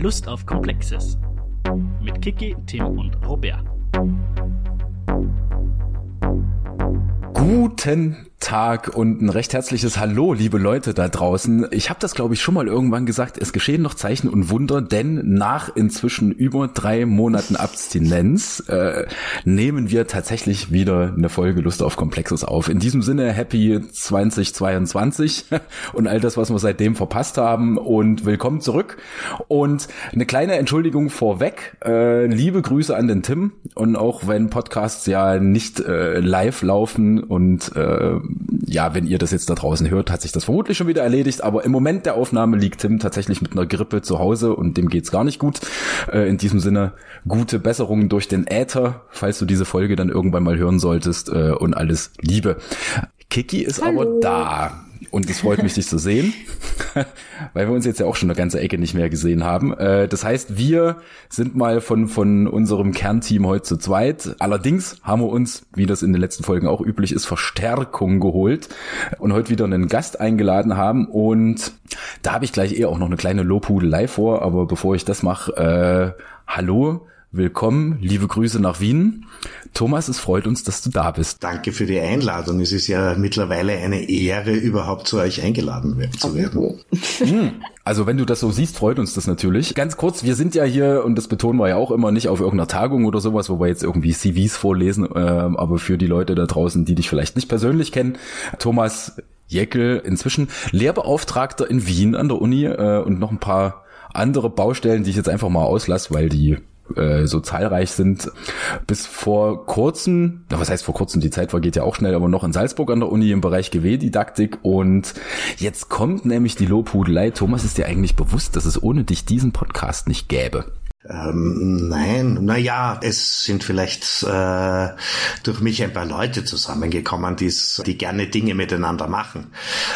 Lust auf Komplexes. Mit Kiki, Tim und Robert. Guten Tag und ein recht herzliches Hallo, liebe Leute da draußen. Ich habe das, glaube ich, schon mal irgendwann gesagt. Es geschehen noch Zeichen und Wunder, denn nach inzwischen über drei Monaten Abstinenz äh, nehmen wir tatsächlich wieder eine Folge Lust auf Komplexes auf. In diesem Sinne, Happy 2022 und all das, was wir seitdem verpasst haben und willkommen zurück. Und eine kleine Entschuldigung vorweg. Äh, liebe Grüße an den Tim und auch wenn Podcasts ja nicht äh, live laufen und äh, ja, wenn ihr das jetzt da draußen hört, hat sich das vermutlich schon wieder erledigt. Aber im Moment der Aufnahme liegt Tim tatsächlich mit einer Grippe zu Hause und dem geht's gar nicht gut. Äh, in diesem Sinne gute Besserungen durch den Äther, falls du diese Folge dann irgendwann mal hören solltest äh, und alles Liebe. Kiki ist Hallo. aber da. Und es freut mich, dich zu sehen, weil wir uns jetzt ja auch schon eine ganze Ecke nicht mehr gesehen haben. Äh, das heißt, wir sind mal von, von unserem Kernteam heute zu zweit. Allerdings haben wir uns, wie das in den letzten Folgen auch üblich ist, Verstärkung geholt und heute wieder einen Gast eingeladen haben. Und da habe ich gleich eher auch noch eine kleine Lobhudelei vor. Aber bevor ich das mache, äh, hallo, willkommen, liebe Grüße nach Wien. Thomas, es freut uns, dass du da bist. Danke für die Einladung. Es ist ja mittlerweile eine Ehre, überhaupt zu euch eingeladen zu werden. Hm. Also wenn du das so siehst, freut uns das natürlich. Ganz kurz, wir sind ja hier, und das betonen wir ja auch immer, nicht auf irgendeiner Tagung oder sowas, wo wir jetzt irgendwie CVs vorlesen, äh, aber für die Leute da draußen, die dich vielleicht nicht persönlich kennen, Thomas Jeckel, inzwischen Lehrbeauftragter in Wien an der Uni äh, und noch ein paar andere Baustellen, die ich jetzt einfach mal auslasse, weil die äh, so zahlreich sind. Bis vor kurzem, was heißt vor kurzem, die Zeit vergeht ja auch schnell, aber noch in Salzburg an der Uni im Bereich GW-Didaktik und jetzt kommt nämlich die Lobhudelei. Thomas, ist dir eigentlich bewusst, dass es ohne dich diesen Podcast nicht gäbe? Ähm, nein, naja, es sind vielleicht äh, durch mich ein paar Leute zusammengekommen, die gerne Dinge miteinander machen.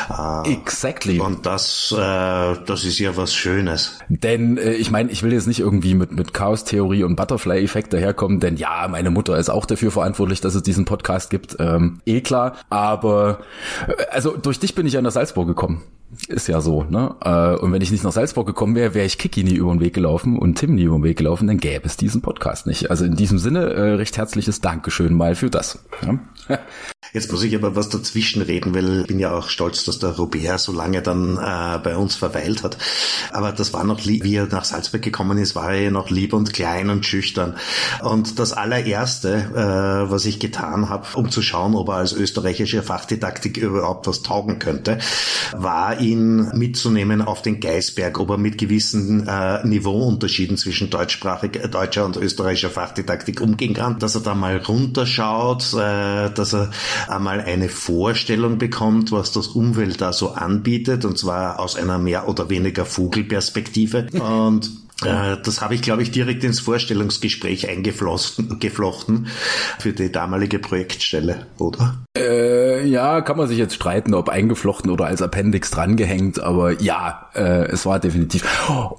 Äh, exactly. Und das, äh, das ist ja was Schönes. Denn äh, ich meine, ich will jetzt nicht irgendwie mit, mit Chaos-Theorie und Butterfly-Effekt daherkommen, denn ja, meine Mutter ist auch dafür verantwortlich, dass es diesen Podcast gibt. Ähm, eh klar. Aber äh, also durch dich bin ich ja nach Salzburg gekommen. Ist ja so, ne? Äh, und wenn ich nicht nach Salzburg gekommen wäre, wäre ich Kiki nie über den Weg gelaufen und Tim nie über den Weg gelaufen, dann gäbe es diesen Podcast nicht. Also in diesem Sinne äh, recht herzliches Dankeschön mal für das. Ja? Jetzt muss ich aber was dazwischen reden, weil ich bin ja auch stolz, dass der Robert so lange dann äh, bei uns verweilt hat. Aber das war noch, wie er nach Salzburg gekommen ist, war er noch lieb und klein und schüchtern. Und das allererste, äh, was ich getan habe, um zu schauen, ob er als österreichische Fachdidaktik überhaupt was taugen könnte, war ihn mitzunehmen auf den Geisberg, ob er mit gewissen äh, Niveauunterschieden zwischen deutschsprachig, äh, deutscher und österreichischer Fachdidaktik umgehen kann, dass er da mal runterschaut, äh, dass er einmal eine Vorstellung bekommt, was das Umwelt da so anbietet, und zwar aus einer mehr oder weniger Vogelperspektive. Und das habe ich, glaube ich, direkt ins Vorstellungsgespräch eingeflochten für die damalige Projektstelle, oder? Äh, ja, kann man sich jetzt streiten, ob eingeflochten oder als Appendix drangehängt, aber ja, äh, es war definitiv.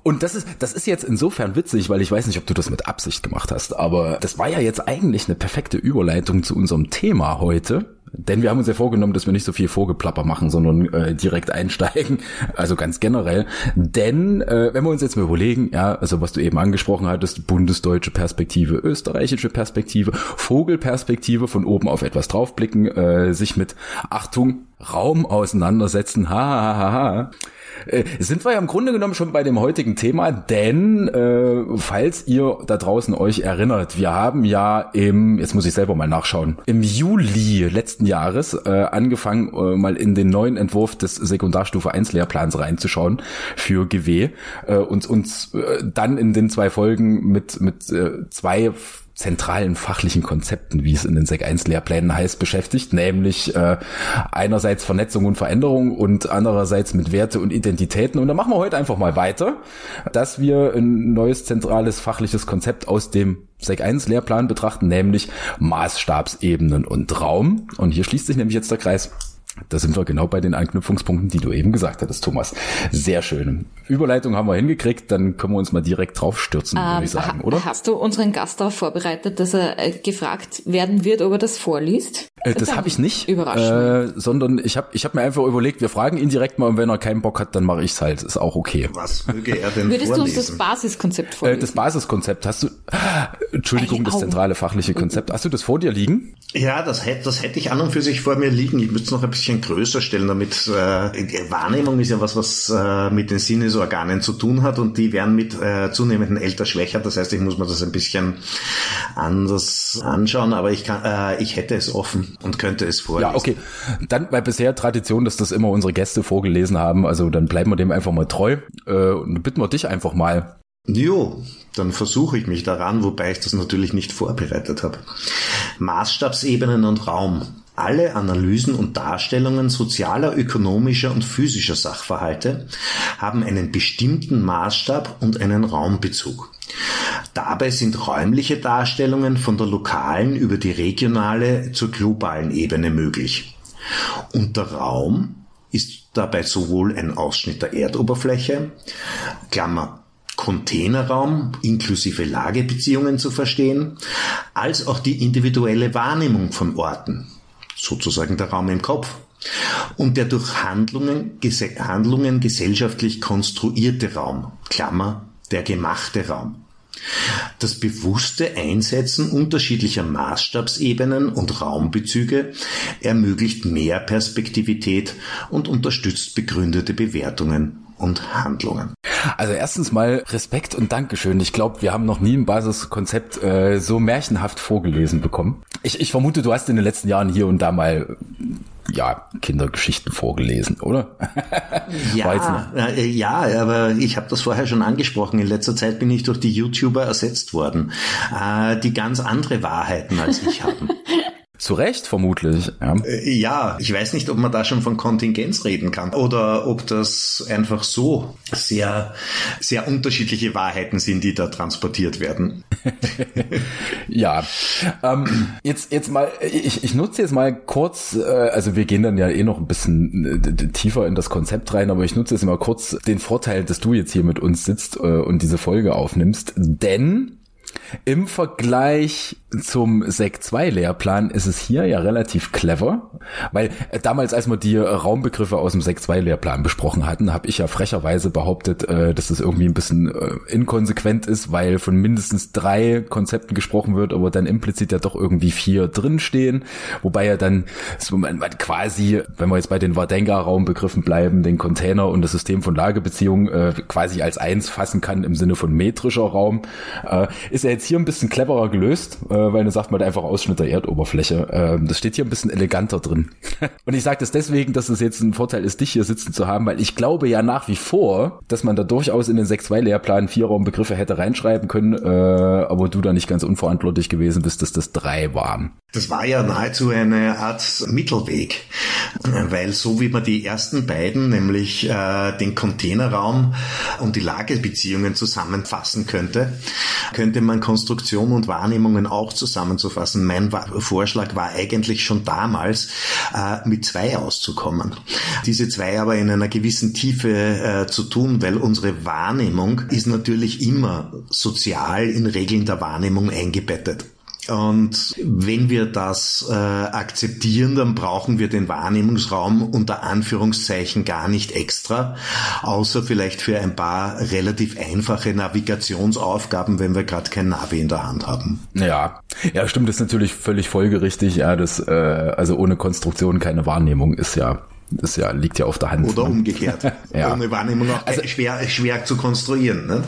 Und das ist, das ist jetzt insofern witzig, weil ich weiß nicht, ob du das mit Absicht gemacht hast, aber das war ja jetzt eigentlich eine perfekte Überleitung zu unserem Thema heute. Denn wir haben uns ja vorgenommen, dass wir nicht so viel Vorgeplapper machen, sondern äh, direkt einsteigen. Also ganz generell. Denn äh, wenn wir uns jetzt mal überlegen, ja, also was du eben angesprochen hattest, bundesdeutsche Perspektive, österreichische Perspektive, Vogelperspektive, von oben auf etwas draufblicken, äh, sich mit Achtung, Raum auseinandersetzen, ha, ha, ha, ha. Äh, sind wir ja im Grunde genommen schon bei dem heutigen Thema, denn äh, falls ihr da draußen euch erinnert, wir haben ja im, jetzt muss ich selber mal nachschauen, im Juli letzten Jahres äh, angefangen, äh, mal in den neuen Entwurf des Sekundarstufe 1 Lehrplans reinzuschauen für GW äh, und uns äh, dann in den zwei Folgen mit, mit äh, zwei zentralen fachlichen Konzepten, wie es in den Sec 1 Lehrplänen heißt, beschäftigt, nämlich äh, einerseits Vernetzung und Veränderung und andererseits mit Werte und Identitäten. Und da machen wir heute einfach mal weiter, dass wir ein neues zentrales fachliches Konzept aus dem Sec 1 Lehrplan betrachten, nämlich Maßstabsebenen und Raum. Und hier schließt sich nämlich jetzt der Kreis. Da sind wir genau bei den Anknüpfungspunkten, die du eben gesagt hattest, Thomas. Sehr schön. Überleitung haben wir hingekriegt, dann können wir uns mal direkt draufstürzen, ähm, würde ich sagen, oder? Hast du unseren Gast darauf vorbereitet, dass er äh, gefragt werden wird, ob er das vorliest? Äh, das, habe ich nicht, äh, sondern ich habe ich hab mir einfach überlegt, wir fragen ihn direkt mal und wenn er keinen Bock hat, dann mache ich's halt. Ist auch okay. Was möge er denn Würdest vorlesen? du uns das Basiskonzept vorlesen? Äh, das Basiskonzept hast du, Entschuldigung, das zentrale fachliche Konzept. Hast du das vor dir liegen? Ja, das hätte, das hätte ich an und für sich vor mir liegen. Ich müsste es noch ein bisschen größer stellen, damit äh, Wahrnehmung ist ja was, was äh, mit den Sinnesorganen zu tun hat und die werden mit äh, zunehmendem Alter schwächer. Das heißt, ich muss mir das ein bisschen anders anschauen, aber ich kann, äh, ich hätte es offen und könnte es vorlesen. Ja, okay. Dann, weil bisher Tradition, dass das immer unsere Gäste vorgelesen haben, also dann bleiben wir dem einfach mal treu äh, und bitten wir dich einfach mal. Jo, dann versuche ich mich daran, wobei ich das natürlich nicht vorbereitet habe. Maßstabsebenen und Raum. Alle Analysen und Darstellungen sozialer, ökonomischer und physischer Sachverhalte haben einen bestimmten Maßstab und einen Raumbezug. Dabei sind räumliche Darstellungen von der lokalen über die regionale zur globalen Ebene möglich. Und der Raum ist dabei sowohl ein Ausschnitt der Erdoberfläche, Klammer Containerraum inklusive Lagebeziehungen zu verstehen, als auch die individuelle Wahrnehmung von Orten, sozusagen der Raum im Kopf, und der durch Handlungen, Handlungen gesellschaftlich konstruierte Raum, Klammer, der gemachte Raum. Das bewusste Einsetzen unterschiedlicher Maßstabsebenen und Raumbezüge ermöglicht mehr Perspektivität und unterstützt begründete Bewertungen und Handlungen. Also erstens mal Respekt und Dankeschön. Ich glaube, wir haben noch nie ein Basiskonzept äh, so märchenhaft vorgelesen bekommen. Ich, ich vermute, du hast in den letzten Jahren hier und da mal ja, Kindergeschichten vorgelesen, oder? ja, äh, ja, aber ich habe das vorher schon angesprochen. In letzter Zeit bin ich durch die YouTuber ersetzt worden, äh, die ganz andere Wahrheiten als ich haben. Zu Recht vermutlich. Ja. Äh, ja, ich weiß nicht, ob man da schon von Kontingenz reden kann oder ob das einfach so sehr, sehr unterschiedliche Wahrheiten sind, die da transportiert werden. ja, ähm, jetzt, jetzt mal, ich, ich nutze jetzt mal kurz, äh, also wir gehen dann ja eh noch ein bisschen äh, tiefer in das Konzept rein, aber ich nutze jetzt mal kurz den Vorteil, dass du jetzt hier mit uns sitzt äh, und diese Folge aufnimmst, denn im Vergleich zum Sek 2 Lehrplan ist es hier ja relativ clever, weil äh, damals, als wir die Raumbegriffe aus dem Sek 2 Lehrplan besprochen hatten, habe ich ja frecherweise behauptet, äh, dass es irgendwie ein bisschen äh, inkonsequent ist, weil von mindestens drei Konzepten gesprochen wird, aber dann implizit ja doch irgendwie vier drinstehen, wobei ja dann quasi, wenn wir jetzt bei den Wardenga-Raumbegriffen bleiben, den Container und das System von Lagebeziehungen äh, quasi als eins fassen kann im Sinne von metrischer Raum, äh, ist ja jetzt hier ein bisschen cleverer gelöst, äh, weil du sagt man einfach Ausschnitt der Erdoberfläche. Äh, das steht hier ein bisschen eleganter drin. und ich sage das deswegen, dass es jetzt ein Vorteil ist, dich hier sitzen zu haben, weil ich glaube ja nach wie vor, dass man da durchaus in den 6-2-Lehrplan Vierraumbegriffe hätte reinschreiben können, äh, aber du da nicht ganz unverantwortlich gewesen bist, dass das drei waren. Das war ja nahezu eine Art Mittelweg, weil so wie man die ersten beiden, nämlich äh, den Containerraum und die Lagebeziehungen zusammenfassen könnte, könnte man Konstruktion und Wahrnehmungen auch zusammenzufassen. Mein Vorschlag war eigentlich schon damals, äh, mit zwei auszukommen. Diese zwei aber in einer gewissen Tiefe äh, zu tun, weil unsere Wahrnehmung ist natürlich immer sozial in Regeln der Wahrnehmung eingebettet. Und wenn wir das äh, akzeptieren, dann brauchen wir den Wahrnehmungsraum unter Anführungszeichen gar nicht extra, außer vielleicht für ein paar relativ einfache Navigationsaufgaben, wenn wir gerade kein Navi in der Hand haben. Ja, ja, stimmt, das ist natürlich völlig folgerichtig. Ja, das äh, also ohne Konstruktion keine Wahrnehmung ist ja das ja, liegt ja auf der Hand. Oder ne? umgekehrt. ja. Ohne Wahrnehmung auch also, schwer, schwer zu konstruieren. Ne?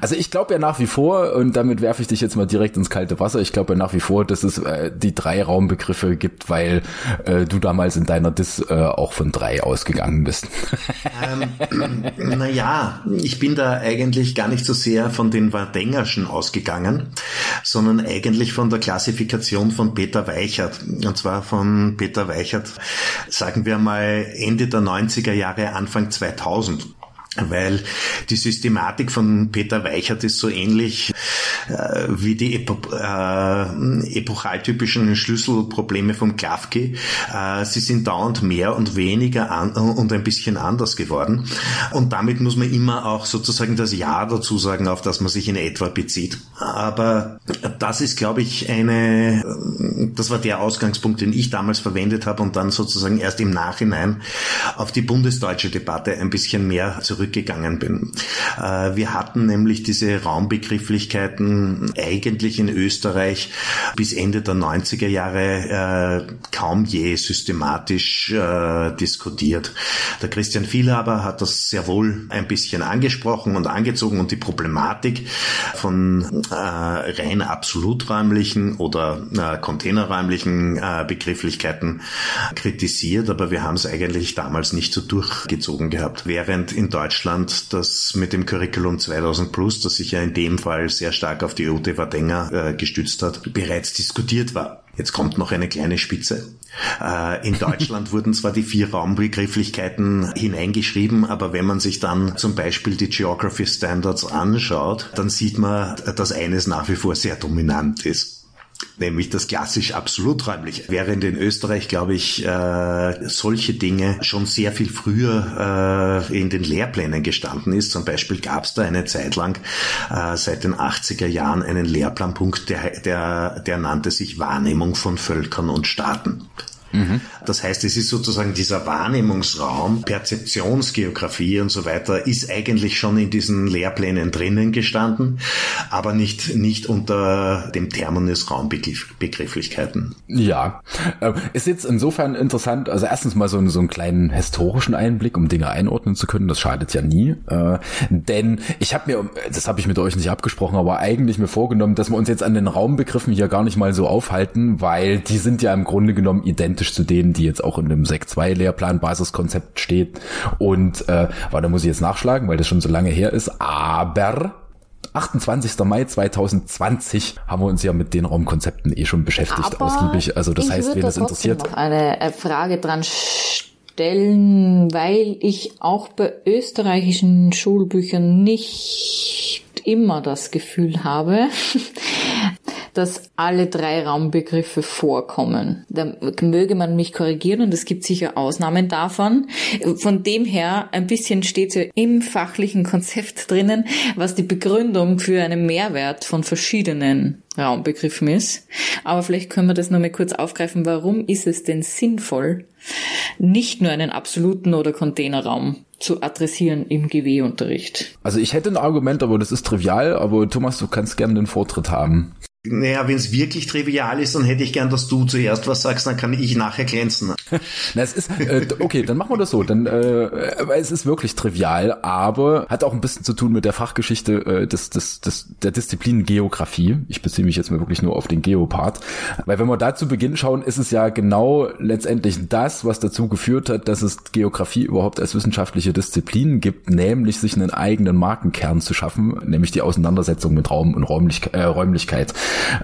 Also ich glaube ja nach wie vor, und damit werfe ich dich jetzt mal direkt ins kalte Wasser, ich glaube ja nach wie vor, dass es äh, die drei Raumbegriffe gibt, weil äh, du damals in deiner Dis äh, auch von drei ausgegangen bist. ähm, naja, ich bin da eigentlich gar nicht so sehr von den Wardengerschen ausgegangen, sondern eigentlich von der Klassifikation von Peter Weichert. Und zwar von Peter Weichert, sagen wir mal, Ende der 90er Jahre, Anfang 2000 weil die Systematik von Peter Weichert ist so ähnlich äh, wie die Epo äh, epochaltypischen Schlüsselprobleme von Klafki. Äh, sie sind dauernd mehr und weniger an, und ein bisschen anders geworden. Und damit muss man immer auch sozusagen das Ja dazu sagen, auf das man sich in etwa bezieht. Aber das ist, glaube ich, eine, das war der Ausgangspunkt, den ich damals verwendet habe und dann sozusagen erst im Nachhinein auf die bundesdeutsche Debatte ein bisschen mehr zurückgegangen bin. Äh, wir hatten nämlich diese Raumbegrifflichkeiten eigentlich in Österreich bis Ende der 90er Jahre äh, kaum je systematisch äh, diskutiert. Der Christian Vielhaber hat das sehr wohl ein bisschen angesprochen und angezogen und die Problematik von rein absoluträumlichen oder containerräumlichen Begrifflichkeiten kritisiert, aber wir haben es eigentlich damals nicht so durchgezogen gehabt. Während in Deutschland das mit dem Curriculum 2000 Plus, das sich ja in dem Fall sehr stark auf die OT Wadenger äh, gestützt hat, bereits diskutiert war. Jetzt kommt noch eine kleine Spitze. Äh, in Deutschland wurden zwar die vier Raumbegrifflichkeiten hineingeschrieben, aber wenn man sich dann zum Beispiel die Geography Standards anschaut, dann sieht man, dass eines nach wie vor sehr dominant ist nämlich das klassisch absoluträumliche. Während in Österreich, glaube ich, äh, solche Dinge schon sehr viel früher äh, in den Lehrplänen gestanden ist. Zum Beispiel gab es da eine Zeit lang äh, seit den 80er Jahren einen Lehrplanpunkt, der, der, der nannte sich Wahrnehmung von Völkern und Staaten. Mhm. Das heißt, es ist sozusagen dieser Wahrnehmungsraum, Perzeptionsgeografie und so weiter, ist eigentlich schon in diesen Lehrplänen drinnen gestanden, aber nicht, nicht unter dem Terminus Raumbegrifflichkeiten. Ja, äh, ist jetzt insofern interessant, also erstens mal so, einen, so einen kleinen historischen Einblick, um Dinge einordnen zu können, das schadet ja nie, äh, denn ich habe mir, das habe ich mit euch nicht abgesprochen, aber eigentlich mir vorgenommen, dass wir uns jetzt an den Raumbegriffen hier gar nicht mal so aufhalten, weil die sind ja im Grunde genommen identisch identisch zu denen, die jetzt auch in dem Sek 2 Lehrplan Basiskonzept steht. Und äh, da muss ich jetzt nachschlagen, weil das schon so lange her ist. Aber 28. Mai 2020 haben wir uns ja mit den Raumkonzepten eh schon beschäftigt, Aber ausgiebig. Also das heißt, wen das interessiert. Noch eine äh, Frage dran stellen, weil ich auch bei österreichischen Schulbüchern nicht immer das Gefühl habe, dass alle drei Raumbegriffe vorkommen. Da möge man mich korrigieren und es gibt sicher Ausnahmen davon. Von dem her, ein bisschen steht ja im fachlichen Konzept drinnen, was die Begründung für einen Mehrwert von verschiedenen Raumbegriffen ist. Aber vielleicht können wir das nochmal kurz aufgreifen. Warum ist es denn sinnvoll, nicht nur einen absoluten oder Containerraum zu adressieren im GW-Unterricht? Also ich hätte ein Argument, aber das ist trivial, aber Thomas, du kannst gerne den Vortritt haben. Naja, wenn es wirklich trivial ist, dann hätte ich gern, dass du zuerst was sagst, dann kann ich nachher glänzen. Na, es ist, äh, okay, dann machen wir das so. Dann, äh, weil es ist wirklich trivial, aber hat auch ein bisschen zu tun mit der Fachgeschichte äh, des, des, des, der Disziplin Geografie. Ich beziehe mich jetzt mal wirklich nur auf den Geopart. Weil wenn wir da zu Beginn schauen, ist es ja genau letztendlich das, was dazu geführt hat, dass es Geografie überhaupt als wissenschaftliche Disziplin gibt, nämlich sich einen eigenen Markenkern zu schaffen, nämlich die Auseinandersetzung mit Raum und Räumlich äh, Räumlichkeit.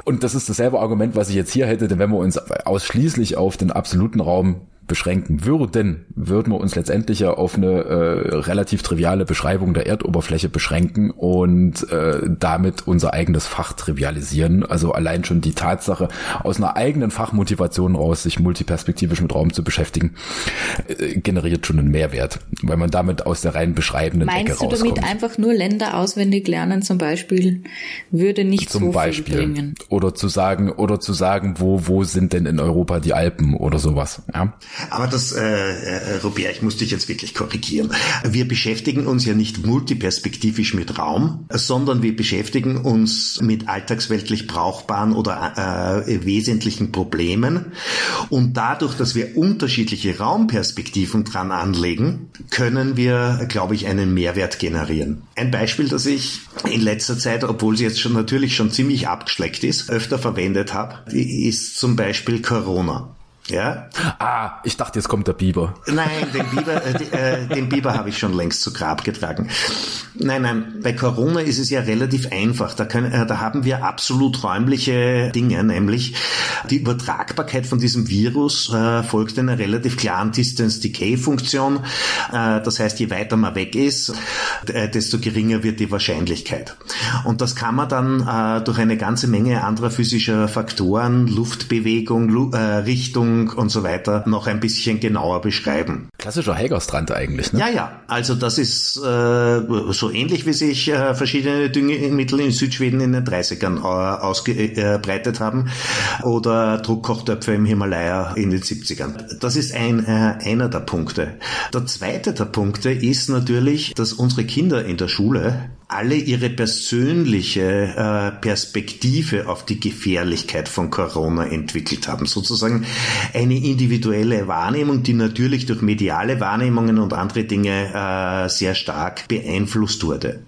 Und das ist dasselbe Argument, was ich jetzt hier hätte, denn wenn wir uns ausschließlich auf den absoluten Raum beschränken würden, würden wir uns letztendlich ja auf eine äh, relativ triviale Beschreibung der Erdoberfläche beschränken und äh, damit unser eigenes Fach trivialisieren. Also allein schon die Tatsache, aus einer eigenen Fachmotivation raus, sich multiperspektivisch mit Raum zu beschäftigen, äh, generiert schon einen Mehrwert, weil man damit aus der rein beschreibenden Meinst Ecke rauskommt. Meinst du damit einfach nur Länder auswendig lernen zum Beispiel, würde nicht zum so Beispiel. viel bringen? Oder zu sagen, oder zu sagen, wo, wo sind denn in Europa die Alpen oder sowas, ja? Aber das, äh, äh, Robert, ich muss dich jetzt wirklich korrigieren. Wir beschäftigen uns ja nicht multiperspektivisch mit Raum, sondern wir beschäftigen uns mit alltagsweltlich brauchbaren oder äh, wesentlichen Problemen. Und dadurch, dass wir unterschiedliche Raumperspektiven dran anlegen, können wir, glaube ich, einen Mehrwert generieren. Ein Beispiel, das ich in letzter Zeit, obwohl sie jetzt schon natürlich schon ziemlich abgeschleckt ist, öfter verwendet habe, ist zum Beispiel Corona. Ja? Ah, ich dachte, jetzt kommt der Biber. Nein, den Biber, äh, äh, den Biber habe ich schon längst zu Grab getragen. Nein, nein, bei Corona ist es ja relativ einfach. Da, können, äh, da haben wir absolut räumliche Dinge, nämlich die Übertragbarkeit von diesem Virus äh, folgt einer relativ klaren Distance-Decay-Funktion. Äh, das heißt, je weiter man weg ist, äh, desto geringer wird die Wahrscheinlichkeit. Und das kann man dann durch eine ganze Menge anderer physischer Faktoren, Luftbewegung, Lu äh, Richtung, und so weiter noch ein bisschen genauer beschreiben. Klassischer Hägerstrand eigentlich, ne? Ja, ja. Also das ist äh, so ähnlich, wie sich äh, verschiedene Düngemittel in Südschweden in den 30ern äh, ausgebreitet haben oder Druckkochtöpfe im Himalaya in den 70ern. Das ist ein, äh, einer der Punkte. Der zweite der Punkte ist natürlich, dass unsere Kinder in der Schule alle ihre persönliche äh, Perspektive auf die Gefährlichkeit von Corona entwickelt haben. Sozusagen eine individuelle Wahrnehmung, die natürlich durch mediale Wahrnehmungen und andere Dinge äh, sehr stark beeinflusst wurde.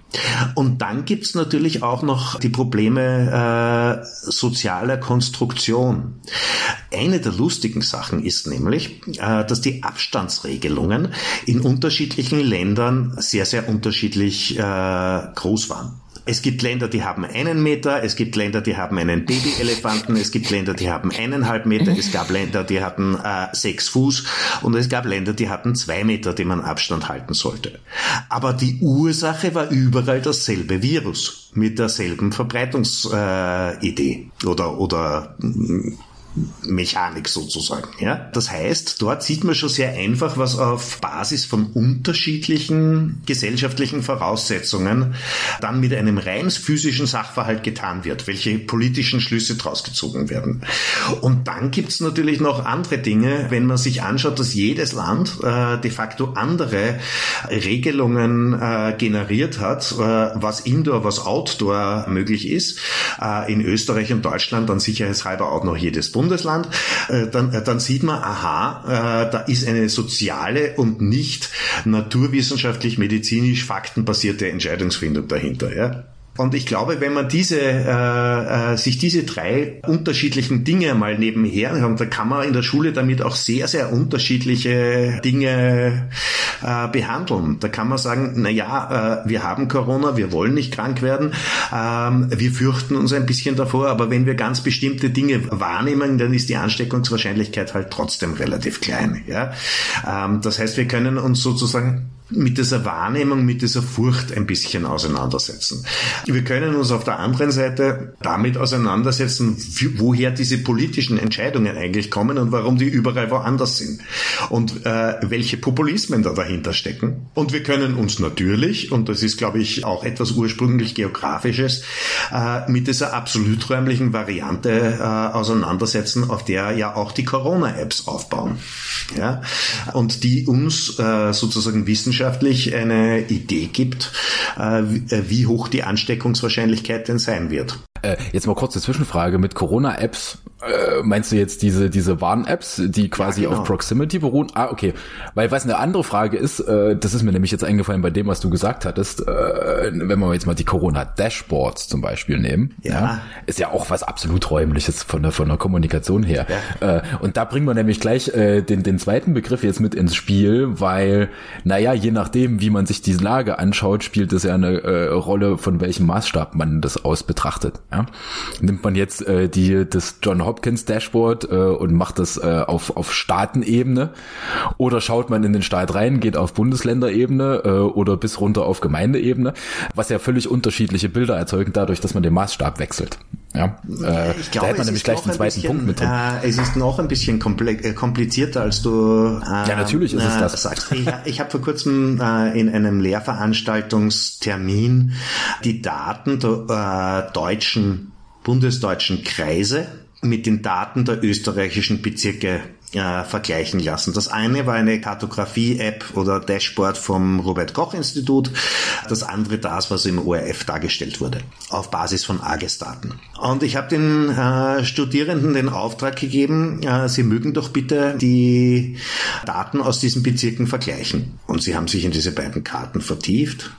Und dann gibt's natürlich auch noch die Probleme äh, sozialer Konstruktion. Eine der lustigen Sachen ist nämlich, äh, dass die Abstandsregelungen in unterschiedlichen Ländern sehr, sehr unterschiedlich äh, groß waren. Es gibt Länder, die haben einen Meter, es gibt Länder, die haben einen Babyelefanten, es gibt Länder, die haben eineinhalb Meter, es gab Länder, die hatten äh, sechs Fuß und es gab Länder, die hatten zwei Meter, die man Abstand halten sollte. Aber die Ursache war überall dasselbe Virus mit derselben Verbreitungsidee äh, oder oder Mechanik sozusagen. Ja? Das heißt, dort sieht man schon sehr einfach, was auf Basis von unterschiedlichen gesellschaftlichen Voraussetzungen dann mit einem rein physischen Sachverhalt getan wird, welche politischen Schlüsse daraus gezogen werden. Und dann gibt's natürlich noch andere Dinge, wenn man sich anschaut, dass jedes Land äh, de facto andere Regelungen äh, generiert hat, äh, was Indoor, was Outdoor möglich ist. Äh, in Österreich und Deutschland dann sicherheitshalber auch noch jedes Bundesland. Bundesland, äh, dann, äh, dann sieht man, aha, äh, da ist eine soziale und nicht naturwissenschaftlich, medizinisch, faktenbasierte Entscheidungsfindung dahinter. Ja? Und ich glaube, wenn man diese, äh, äh, sich diese drei unterschiedlichen Dinge mal nebenher hat, dann kann man in der Schule damit auch sehr, sehr unterschiedliche Dinge äh, behandeln. Da kann man sagen, na ja, äh, wir haben Corona, wir wollen nicht krank werden, ähm, wir fürchten uns ein bisschen davor, aber wenn wir ganz bestimmte Dinge wahrnehmen, dann ist die Ansteckungswahrscheinlichkeit halt trotzdem relativ klein. Ja? Ähm, das heißt, wir können uns sozusagen mit dieser Wahrnehmung, mit dieser Furcht ein bisschen auseinandersetzen. Wir können uns auf der anderen Seite damit auseinandersetzen, woher diese politischen Entscheidungen eigentlich kommen und warum die überall woanders sind und äh, welche Populismen da dahinter stecken. Und wir können uns natürlich, und das ist, glaube ich, auch etwas ursprünglich geografisches, äh, mit dieser absoluträumlichen Variante äh, auseinandersetzen, auf der ja auch die Corona-Apps aufbauen. Ja? Und die uns äh, sozusagen wissenschaftlich wissenschaftlich eine Idee gibt, äh, wie hoch die Ansteckungswahrscheinlichkeit denn sein wird. Äh, jetzt mal kurze Zwischenfrage mit Corona-Apps. Äh, meinst du jetzt diese, diese Warn-Apps, die quasi ja, genau. auf Proximity beruhen? Ah, okay. Weil was eine andere Frage ist, äh, das ist mir nämlich jetzt eingefallen bei dem, was du gesagt hattest, äh, wenn wir jetzt mal die Corona-Dashboards zum Beispiel nehmen, ja. ja. ist ja auch was absolut räumliches von der, von der Kommunikation her. Ja. Äh, und da bringen wir nämlich gleich den, den zweiten Begriff jetzt mit ins Spiel, weil, naja, je nachdem, wie man sich diese Lage anschaut, spielt es ja eine Rolle, von welchem Maßstab man das aus betrachtet. Ja? Nimmt man jetzt äh, die, das John Hopkins Dashboard äh, und macht das äh, auf, auf Staatenebene oder schaut man in den Staat rein, geht auf Bundesländerebene äh, oder bis runter auf Gemeindeebene, was ja völlig unterschiedliche Bilder erzeugen dadurch, dass man den Maßstab wechselt. Ja, äh, ich glaube, da hätte man nämlich gleich den zweiten bisschen, Punkt mit drin. Äh, es ist noch ein bisschen äh, komplizierter, als du äh, Ja, natürlich ist es das. Sagst. Ich, ich habe vor kurzem äh, in einem Lehrveranstaltungstermin die Daten der äh, deutschen, bundesdeutschen Kreise mit den Daten der österreichischen Bezirke äh, vergleichen lassen. Das eine war eine Kartografie-App oder Dashboard vom Robert Koch Institut, das andere das, was im ORF dargestellt wurde, auf Basis von AGES-Daten. Und ich habe den äh, Studierenden den Auftrag gegeben, äh, sie mögen doch bitte die Daten aus diesen Bezirken vergleichen. Und sie haben sich in diese beiden Karten vertieft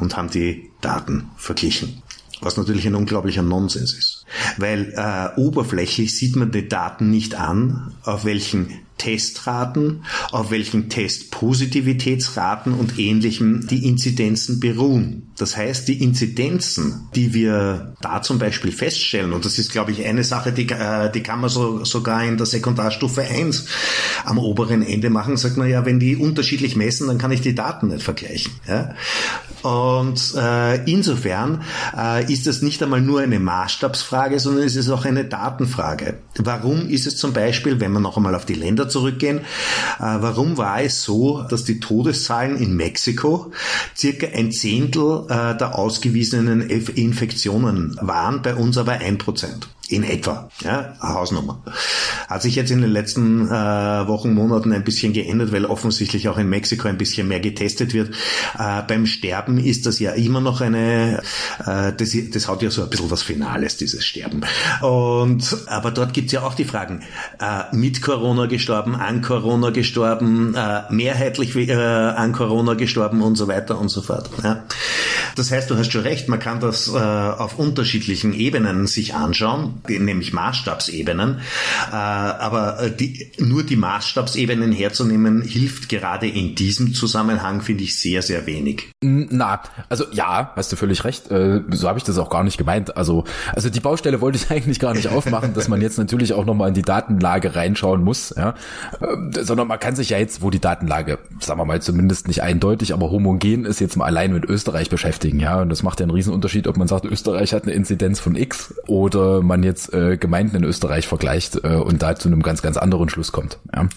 und haben die Daten verglichen. Was natürlich ein unglaublicher Nonsens ist. Weil äh, oberflächlich sieht man die Daten nicht an, auf welchen Testraten, auf welchen Testpositivitätsraten und ähnlichem die Inzidenzen beruhen. Das heißt, die Inzidenzen, die wir da zum Beispiel feststellen, und das ist, glaube ich, eine Sache, die, äh, die kann man so, sogar in der Sekundarstufe 1 am oberen Ende machen, sagt man ja, wenn die unterschiedlich messen, dann kann ich die Daten nicht vergleichen. Ja? Und äh, insofern äh, ist das nicht einmal nur eine Maßstabsfrage, sondern es ist auch eine Datenfrage. Warum ist es zum Beispiel, wenn wir noch einmal auf die Länder zurückgehen, äh, warum war es so, dass die Todeszahlen in Mexiko circa ein Zehntel äh, der ausgewiesenen Infektionen waren, bei uns aber ein Prozent? In etwa, ja, Hausnummer. Hat sich jetzt in den letzten äh, Wochen, Monaten ein bisschen geändert, weil offensichtlich auch in Mexiko ein bisschen mehr getestet wird. Äh, beim Sterben ist das ja immer noch eine, äh, das, das hat ja so ein bisschen was Finales, dieses Sterben. Und aber dort gibt's ja auch die Fragen, äh, mit Corona gestorben, an Corona gestorben, äh, mehrheitlich äh, an Corona gestorben und so weiter und so fort. Ja. Das heißt, du hast schon recht, man kann das äh, auf unterschiedlichen Ebenen sich anschauen nämlich Maßstabsebenen. Äh, aber äh, die, nur die Maßstabsebenen herzunehmen, hilft gerade in diesem Zusammenhang, finde ich, sehr, sehr wenig. Na, also ja, hast du völlig recht. Äh, so habe ich das auch gar nicht gemeint. Also, also die Baustelle wollte ich eigentlich gar nicht aufmachen, dass man jetzt natürlich auch nochmal in die Datenlage reinschauen muss, ja. Sondern man kann sich ja jetzt, wo die Datenlage, sagen wir mal, zumindest nicht eindeutig, aber homogen ist, jetzt mal allein mit Österreich beschäftigen, ja. Und das macht ja einen Riesenunterschied, ob man sagt, Österreich hat eine Inzidenz von X oder man jetzt äh, Gemeinden in Österreich vergleicht äh, und da zu einem ganz, ganz anderen Schluss kommt. Ja,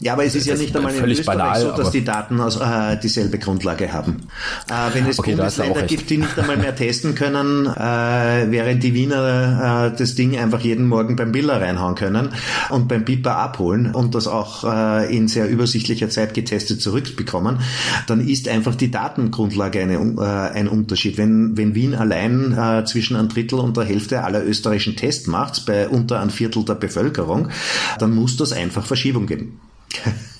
ja aber es ist das ja nicht einmal in Österreich banal, so, dass die Daten aus, äh, dieselbe Grundlage haben. Äh, wenn es okay, Bundesländer gibt, die nicht einmal mehr testen können, äh, während die Wiener äh, das Ding einfach jeden Morgen beim Biller reinhauen können und beim Piper abholen und das auch äh, in sehr übersichtlicher Zeit getestet zurückbekommen, dann ist einfach die Datengrundlage eine, äh, ein Unterschied. Wenn, wenn Wien allein äh, zwischen ein Drittel und der Hälfte aller österreichischen österreichischen Test macht bei unter ein Viertel der Bevölkerung, dann muss das einfach Verschiebung geben.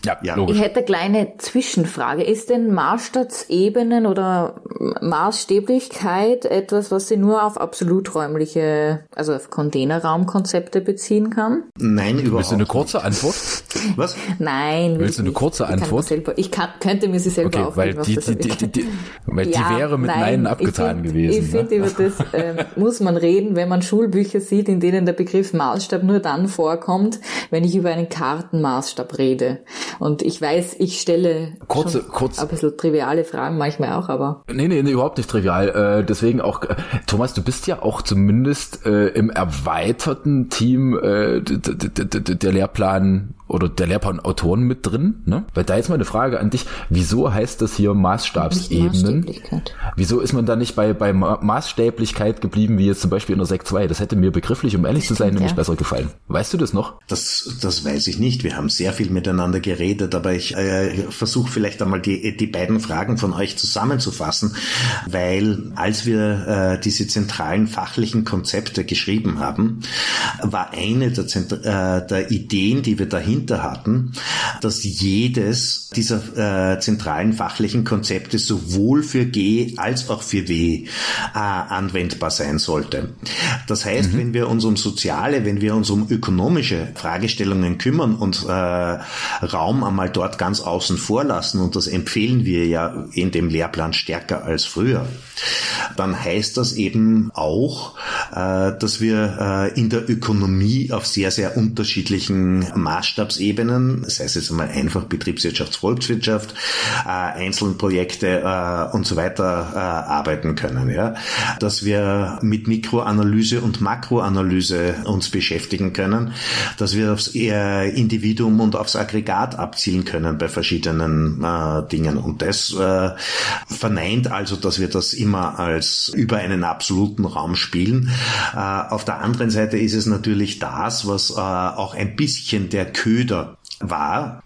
Ja, ja. Logisch. Ich hätte eine kleine Zwischenfrage. Ist denn Maßstabsebenen oder Maßstäblichkeit etwas, was sie nur auf absoluträumliche, also auf Containerraumkonzepte beziehen kann? Nein, überhaupt Willst du eine kurze Antwort? Was? Nein. Willst du eine kurze Antwort? Ich, selber, ich kann, könnte mir sie selber okay, weil die, die, die, die, weil ja, die wäre mit Nein, Nein abgetan find, gewesen. Ich finde, ne? über das äh, muss man reden, wenn man Schulbücher sieht, in denen der Begriff Maßstab nur dann vorkommt, wenn ich über einen Kartenmaßstab rede. Und ich weiß, ich stelle kurze, kurz, ein bisschen triviale Fragen manchmal auch, aber. Nee, nee, nee überhaupt nicht trivial. Äh, deswegen auch, äh, Thomas, du bist ja auch zumindest äh, im erweiterten Team äh, der Lehrplan oder der Lehrplan Autoren mit drin, ne? Weil da jetzt mal eine Frage an dich. Wieso heißt das hier Maßstabsebenen? Wieso ist man da nicht bei, bei Maßstäblichkeit geblieben, wie jetzt zum Beispiel in der Sekt 2? Das hätte mir begrifflich, um ehrlich zu sein, nämlich ja. besser gefallen. Weißt du das noch? Das, das weiß ich nicht. Wir haben sehr viel miteinander geredet, aber ich äh, versuche vielleicht einmal die, die beiden Fragen von euch zusammenzufassen, weil als wir äh, diese zentralen fachlichen Konzepte geschrieben haben, war eine der, äh, der Ideen, die wir dahin dahinter hatten, dass jedes dieser äh, zentralen fachlichen Konzepte sowohl für G als auch für W äh, anwendbar sein sollte. Das heißt, mhm. wenn wir uns um soziale, wenn wir uns um ökonomische Fragestellungen kümmern und äh, Raum einmal dort ganz außen vor lassen, und das empfehlen wir ja in dem Lehrplan stärker als früher, dann heißt das eben auch, äh, dass wir äh, in der Ökonomie auf sehr, sehr unterschiedlichen Maßstäben Maßstabsebenen, das heißt jetzt einmal einfach Betriebswirtschaft, Volkswirtschaft, äh, einzelne Projekte äh, und so weiter äh, arbeiten können. Ja? Dass wir mit Mikroanalyse und Makroanalyse uns beschäftigen können, dass wir aufs Individuum und aufs Aggregat abzielen können bei verschiedenen äh, Dingen. Und das äh, verneint also, dass wir das immer als über einen absoluten Raum spielen. Äh, auf der anderen Seite ist es natürlich das, was äh, auch ein bisschen der Köder war.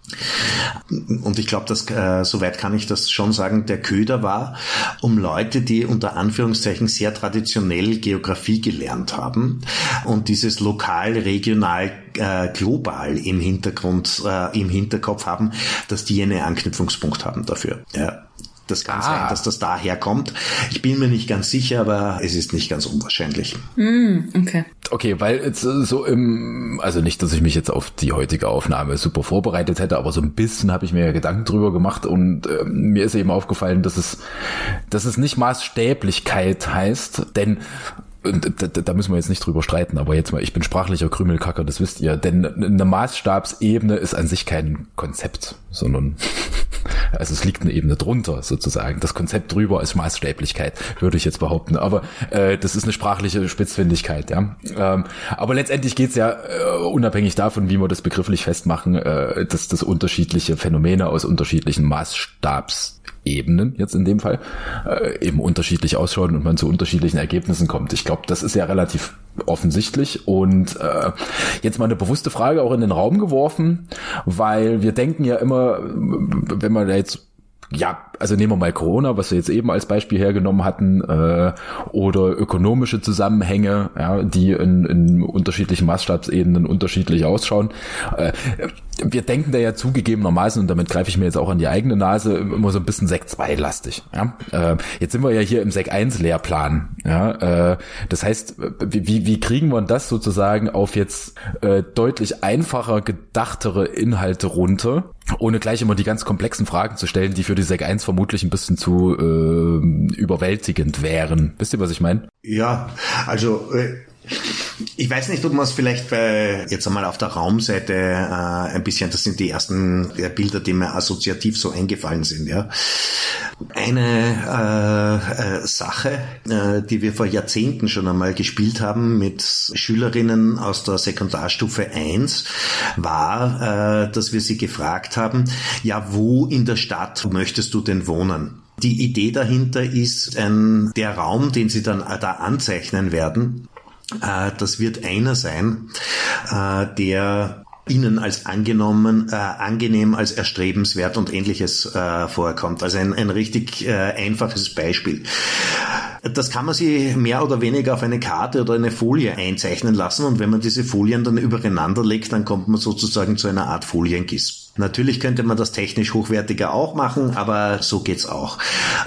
Und ich glaube, dass äh, soweit kann ich das schon sagen, der Köder war, um Leute, die unter Anführungszeichen sehr traditionell Geografie gelernt haben und dieses lokal, regional, äh, global im Hintergrund, äh, im Hinterkopf haben, dass die einen Anknüpfungspunkt haben dafür. Ja. Das kann ah. sein, dass das daher kommt. Ich bin mir nicht ganz sicher, aber es ist nicht ganz unwahrscheinlich. Mm, okay. Okay, weil jetzt so im, also nicht, dass ich mich jetzt auf die heutige Aufnahme super vorbereitet hätte, aber so ein bisschen habe ich mir Gedanken drüber gemacht und äh, mir ist eben aufgefallen, dass es, dass es nicht Maßstäblichkeit heißt, denn da, da müssen wir jetzt nicht drüber streiten, aber jetzt mal, ich bin sprachlicher Krümelkacker, das wisst ihr, denn eine Maßstabsebene ist an sich kein Konzept, sondern also es liegt eine Ebene drunter sozusagen. Das Konzept drüber ist Maßstäblichkeit, würde ich jetzt behaupten. Aber äh, das ist eine sprachliche Spitzfindigkeit, ja. Ähm, aber letztendlich geht's ja äh, unabhängig davon, wie wir das begrifflich festmachen, äh, dass das unterschiedliche Phänomene aus unterschiedlichen Maßstabs Ebenen jetzt in dem Fall äh, eben unterschiedlich ausschauen und man zu unterschiedlichen Ergebnissen kommt. Ich glaube, das ist ja relativ offensichtlich und äh, jetzt mal eine bewusste Frage auch in den Raum geworfen, weil wir denken ja immer, wenn man jetzt ja, also nehmen wir mal Corona, was wir jetzt eben als Beispiel hergenommen hatten, äh, oder ökonomische Zusammenhänge, ja, die in, in unterschiedlichen Maßstabsebenen unterschiedlich ausschauen. Äh, wir denken da ja zugegebenermaßen, und damit greife ich mir jetzt auch an die eigene Nase, immer so ein bisschen Sek 2 lastig. Ja? Äh, jetzt sind wir ja hier im Sek 1 Lehrplan. Ja? Äh, das heißt, wie, wie kriegen wir das sozusagen auf jetzt äh, deutlich einfacher gedachtere Inhalte runter? ohne gleich immer die ganz komplexen Fragen zu stellen, die für die Sek 1 vermutlich ein bisschen zu äh, überwältigend wären. Wisst ihr, was ich meine? Ja, also äh, ich weiß nicht, ob man es vielleicht bei, jetzt einmal auf der Raumseite äh, ein bisschen, das sind die ersten Bilder, die mir assoziativ so eingefallen sind. Ja. Eine äh, äh, Sache, äh, die wir vor Jahrzehnten schon einmal gespielt haben mit Schülerinnen aus der Sekundarstufe 1, war, äh, dass wir sie gefragt haben, ja, wo in der Stadt möchtest du denn wohnen? Die Idee dahinter ist, ein, der Raum, den Sie dann da anzeichnen werden, äh, das wird einer sein, äh, der Ihnen als angenommen, äh, angenehm, als erstrebenswert und ähnliches äh, vorkommt. Also ein, ein richtig äh, einfaches Beispiel. Das kann man sich mehr oder weniger auf eine Karte oder eine Folie einzeichnen lassen und wenn man diese Folien dann übereinander legt, dann kommt man sozusagen zu einer Art Foliengiss. Natürlich könnte man das technisch hochwertiger auch machen, aber so geht's auch.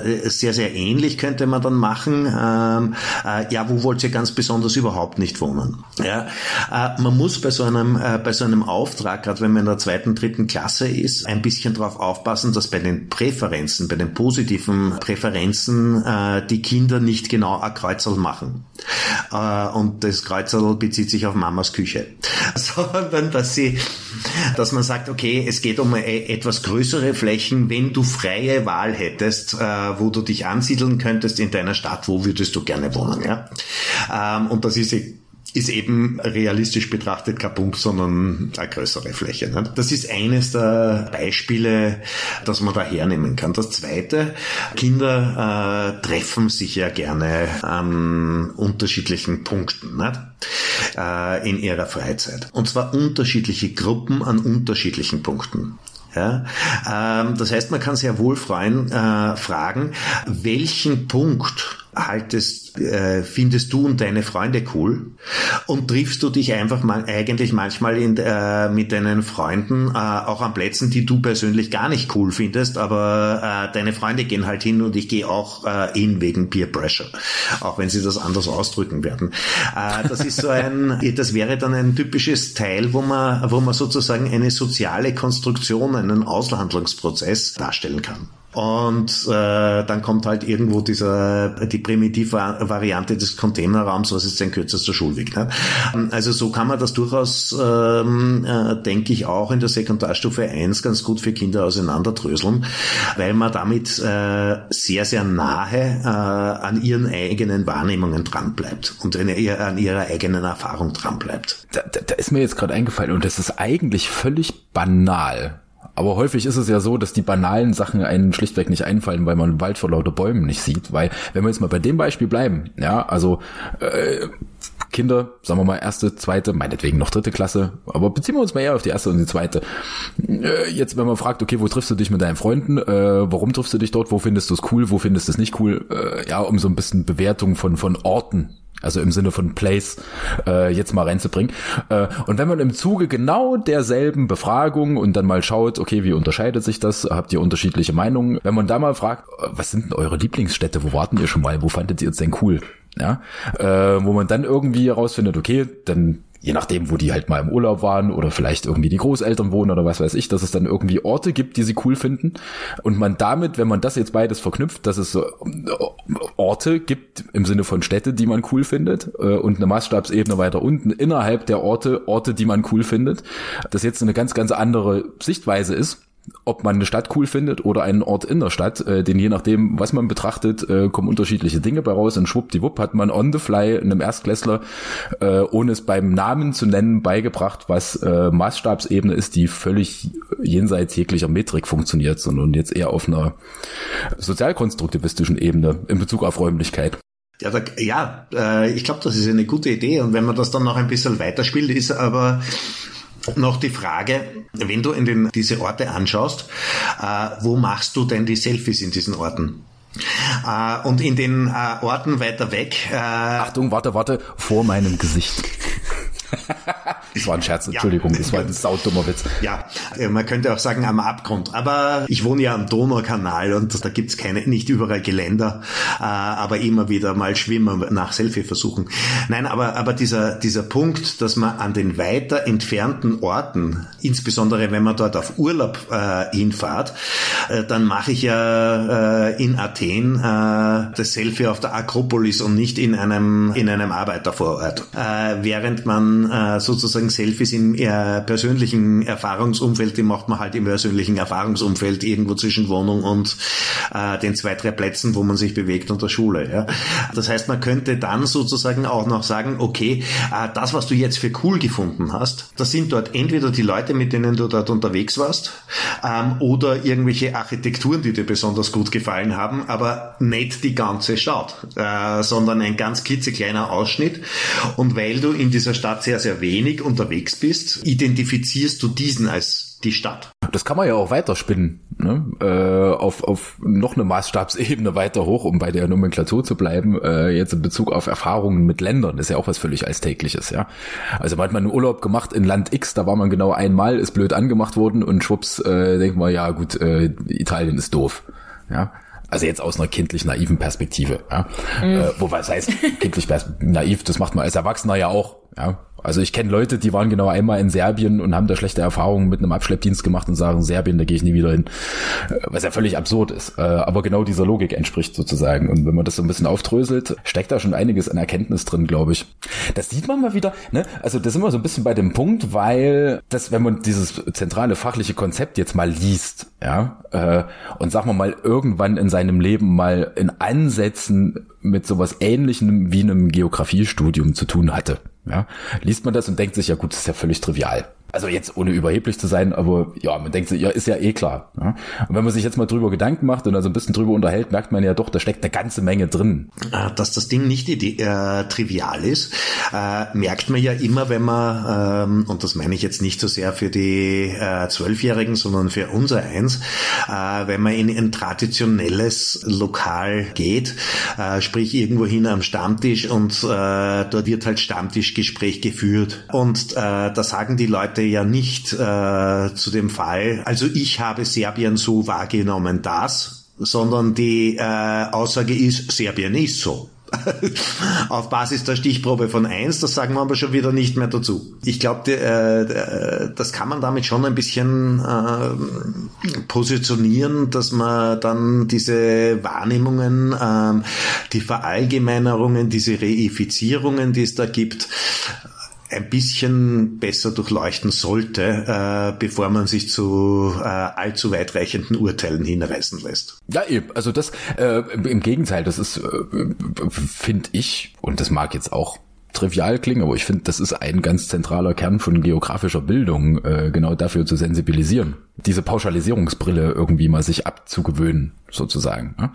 Äh, sehr, sehr ähnlich könnte man dann machen. Ähm, äh, ja, wo wollt ihr ganz besonders überhaupt nicht wohnen? Ja, äh, man muss bei so einem, äh, bei so einem Auftrag, gerade wenn man in der zweiten, dritten Klasse ist, ein bisschen darauf aufpassen, dass bei den Präferenzen, bei den positiven Präferenzen äh, die Kinder nicht genau ein Kreuzerl machen. Äh, und das Kreuzerl bezieht sich auf Mamas Küche. Sondern, dass sie, dass man sagt, okay, es geht um etwas größere Flächen. Wenn du freie Wahl hättest, äh, wo du dich ansiedeln könntest in deiner Stadt, wo würdest du gerne wohnen? Ja? Ähm, und das ist ist eben realistisch betrachtet kein Punkt, sondern eine größere Fläche. Ne? Das ist eines der Beispiele, das man da hernehmen kann. Das zweite, Kinder äh, treffen sich ja gerne an unterschiedlichen Punkten ne? in ihrer Freizeit. Und zwar unterschiedliche Gruppen an unterschiedlichen Punkten. Ja? Ähm, das heißt, man kann sehr wohl freuen, äh, fragen, welchen Punkt haltest, äh, findest du und deine Freunde cool und triffst du dich einfach mal, eigentlich manchmal in, äh, mit deinen Freunden äh, auch an Plätzen, die du persönlich gar nicht cool findest, aber äh, deine Freunde gehen halt hin und ich gehe auch äh, hin wegen Peer Pressure, auch wenn sie das anders ausdrücken werden. Äh, das ist so ein, das wäre dann ein typisches Teil, wo man, wo man sozusagen eine soziale Konstruktion, einen Auslandungsprozess darstellen kann. Und äh, dann kommt halt irgendwo dieser die Primitivvariante des Containerraums, was ist sein kürzester Schulweg. Ne? Also so kann man das durchaus, ähm, äh, denke ich, auch in der Sekundarstufe 1 ganz gut für Kinder auseinanderdröseln, weil man damit äh, sehr, sehr nahe äh, an ihren eigenen Wahrnehmungen dran bleibt und an, an ihrer eigenen Erfahrung dran bleibt. Da, da, da ist mir jetzt gerade eingefallen und das ist eigentlich völlig banal. Aber häufig ist es ja so, dass die banalen Sachen einen schlichtweg nicht einfallen, weil man Wald vor lauter Bäumen nicht sieht. Weil, wenn wir jetzt mal bei dem Beispiel bleiben, ja, also äh, Kinder, sagen wir mal erste, zweite, meinetwegen noch dritte Klasse, aber beziehen wir uns mal eher auf die erste und die zweite. Äh, jetzt, wenn man fragt, okay, wo triffst du dich mit deinen Freunden, äh, warum triffst du dich dort, wo findest du es cool, wo findest du es nicht cool, äh, ja, um so ein bisschen Bewertung von, von Orten Also im Sinne von Place äh, jetzt mal reinzubringen. Äh, und wenn man im Zuge genau derselben Befragung und dann mal schaut, okay, wie unterscheidet sich das? Habt ihr unterschiedliche Meinungen? Wenn man da mal fragt, äh, was sind denn eure Lieblingsstädte? Wo warten ihr schon mal? Wo fandet ihr es denn cool? Ja, äh, wo man dann irgendwie herausfindet, okay, dann je nachdem, wo die halt mal im Urlaub waren oder vielleicht irgendwie die Großeltern wohnen oder was weiß ich, dass es dann irgendwie Orte gibt, die sie cool finden. Und man damit, wenn man das jetzt beides verknüpft, dass es so äh, Orte gibt im Sinne von Städte, die man cool findet äh, und eine Maßstabsebene weiter unten innerhalb der Orte, Orte, die man cool findet, das jetzt eine ganz, ganz andere Sichtweise ist ob man eine Stadt cool findet oder einen Ort in der Stadt, äh, denn je nachdem, was man betrachtet, äh, kommen unterschiedliche Dinge bei raus und schwuppdiwupp hat man on the fly einem Erstklässler, äh, ohne es beim Namen zu nennen, beigebracht, was äh, Maßstabsebene ist, die völlig jenseits jeglicher Metrik funktioniert, sondern jetzt eher auf einer sozialkonstruktivistischen Ebene in Bezug auf Räumlichkeit. Ja, da, ja äh, ich glaube, das ist eine gute Idee und wenn man das dann noch ein bisschen weiterspielt, ist aber noch die Frage, wenn du in den, diese Orte anschaust, äh, wo machst du denn die Selfies in diesen Orten? Äh, und in den äh, Orten weiter weg. Äh, Achtung, warte, warte, vor meinem Gesicht. das war ein Scherz, Entschuldigung, ja, das war ein saudummer Witz. Ja, man könnte auch sagen am Abgrund. Aber ich wohne ja am Donaukanal und da gibt's keine, nicht überall Geländer, äh, aber immer wieder mal schwimmen nach Selfie-Versuchen. Nein, aber, aber dieser, dieser Punkt, dass man an den weiter entfernten Orten, insbesondere wenn man dort auf Urlaub äh, hinfahrt, äh, dann mache ich ja äh, in Athen äh, das Selfie auf der Akropolis und nicht in einem, in einem Arbeitervorort. Äh, während man äh, sozusagen Selfies im äh, persönlichen Erfahrungsumfeld, die macht man halt im persönlichen Erfahrungsumfeld irgendwo zwischen Wohnung und äh, den zwei, drei Plätzen, wo man sich bewegt und der Schule. Ja. Das heißt, man könnte dann sozusagen auch noch sagen, okay, äh, das, was du jetzt für cool gefunden hast, das sind dort entweder die Leute, mit denen du dort unterwegs warst, ähm, oder irgendwelche Architekturen, die dir besonders gut gefallen haben, aber nicht die ganze Stadt, äh, sondern ein ganz klitzekleiner Ausschnitt. Und weil du in dieser Stadt sehr, sehr wenig unterwegs bist, identifizierst du diesen als die Stadt. Das kann man ja auch weiterspinnen, ne? äh, auf, auf noch eine Maßstabsebene weiter hoch, um bei der Nomenklatur zu bleiben, äh, jetzt in Bezug auf Erfahrungen mit Ländern, ist ja auch was völlig Alltägliches, ja. Also man hat man einen Urlaub gemacht in Land X, da war man genau einmal, ist blöd angemacht worden und schwupps, äh, denkt man, ja gut, äh, Italien ist doof, ja. Also jetzt aus einer kindlich naiven Perspektive, ja. Mhm. Äh, wobei es heißt, kindlich naiv, das macht man als Erwachsener ja auch, ja. Also ich kenne Leute, die waren genau einmal in Serbien und haben da schlechte Erfahrungen mit einem Abschleppdienst gemacht und sagen, Serbien, da gehe ich nie wieder hin. Äh, was ja völlig absurd ist. Äh, aber genau dieser Logik entspricht sozusagen. Und wenn man das so ein bisschen aufdröselt, steckt da schon einiges an Erkenntnis drin, glaube ich. Das sieht man mal wieder, ne? Also das sind wir so ein bisschen bei dem Punkt, weil das, wenn man dieses zentrale fachliche Konzept jetzt mal liest, ja, äh, und sagen wir mal irgendwann in seinem Leben mal in Ansätzen mit sowas ähnlichem wie einem Geografiestudium zu tun hatte. Ja, liest man das und denkt sich, ja gut, das ist ja völlig trivial. Also jetzt ohne überheblich zu sein, aber ja, man denkt sich, ja, ist ja eh klar. Ja? Und wenn man sich jetzt mal drüber Gedanken macht und also ein bisschen drüber unterhält, merkt man ja doch, da steckt eine ganze Menge drin. Äh, dass das Ding nicht äh, trivial ist, äh, merkt man ja immer, wenn man, ähm, und das meine ich jetzt nicht so sehr für die äh, Zwölfjährigen, sondern für unser Eins, äh, wenn man in ein traditionelles Lokal geht, äh, sprich irgendwo hin am Stammtisch und dort wird halt Stammtischgespräch geführt. Und da sagen die Leute ja nicht äh, zu dem Fall, also ich habe Serbien so wahrgenommen, das, sondern die äh, Aussage ist, Serbien ist so. Auf Basis der Stichprobe von eins, das sagen wir aber schon wieder nicht mehr dazu. Ich glaube, äh, das kann man damit schon ein bisschen äh, positionieren, dass man dann diese Wahrnehmungen, äh, die Verallgemeinerungen, diese Reifizierungen, die es da gibt, ein bisschen besser durchleuchten sollte, äh, bevor man sich zu äh, allzu weitreichenden Urteilen hinreißen lässt. Ja, eben. Also das äh, im Gegenteil, das ist, äh, finde ich, und das mag jetzt auch trivial klingen, aber ich finde, das ist ein ganz zentraler Kern von geografischer Bildung, äh, genau dafür zu sensibilisieren. Diese Pauschalisierungsbrille irgendwie mal sich abzugewöhnen, sozusagen. Ne?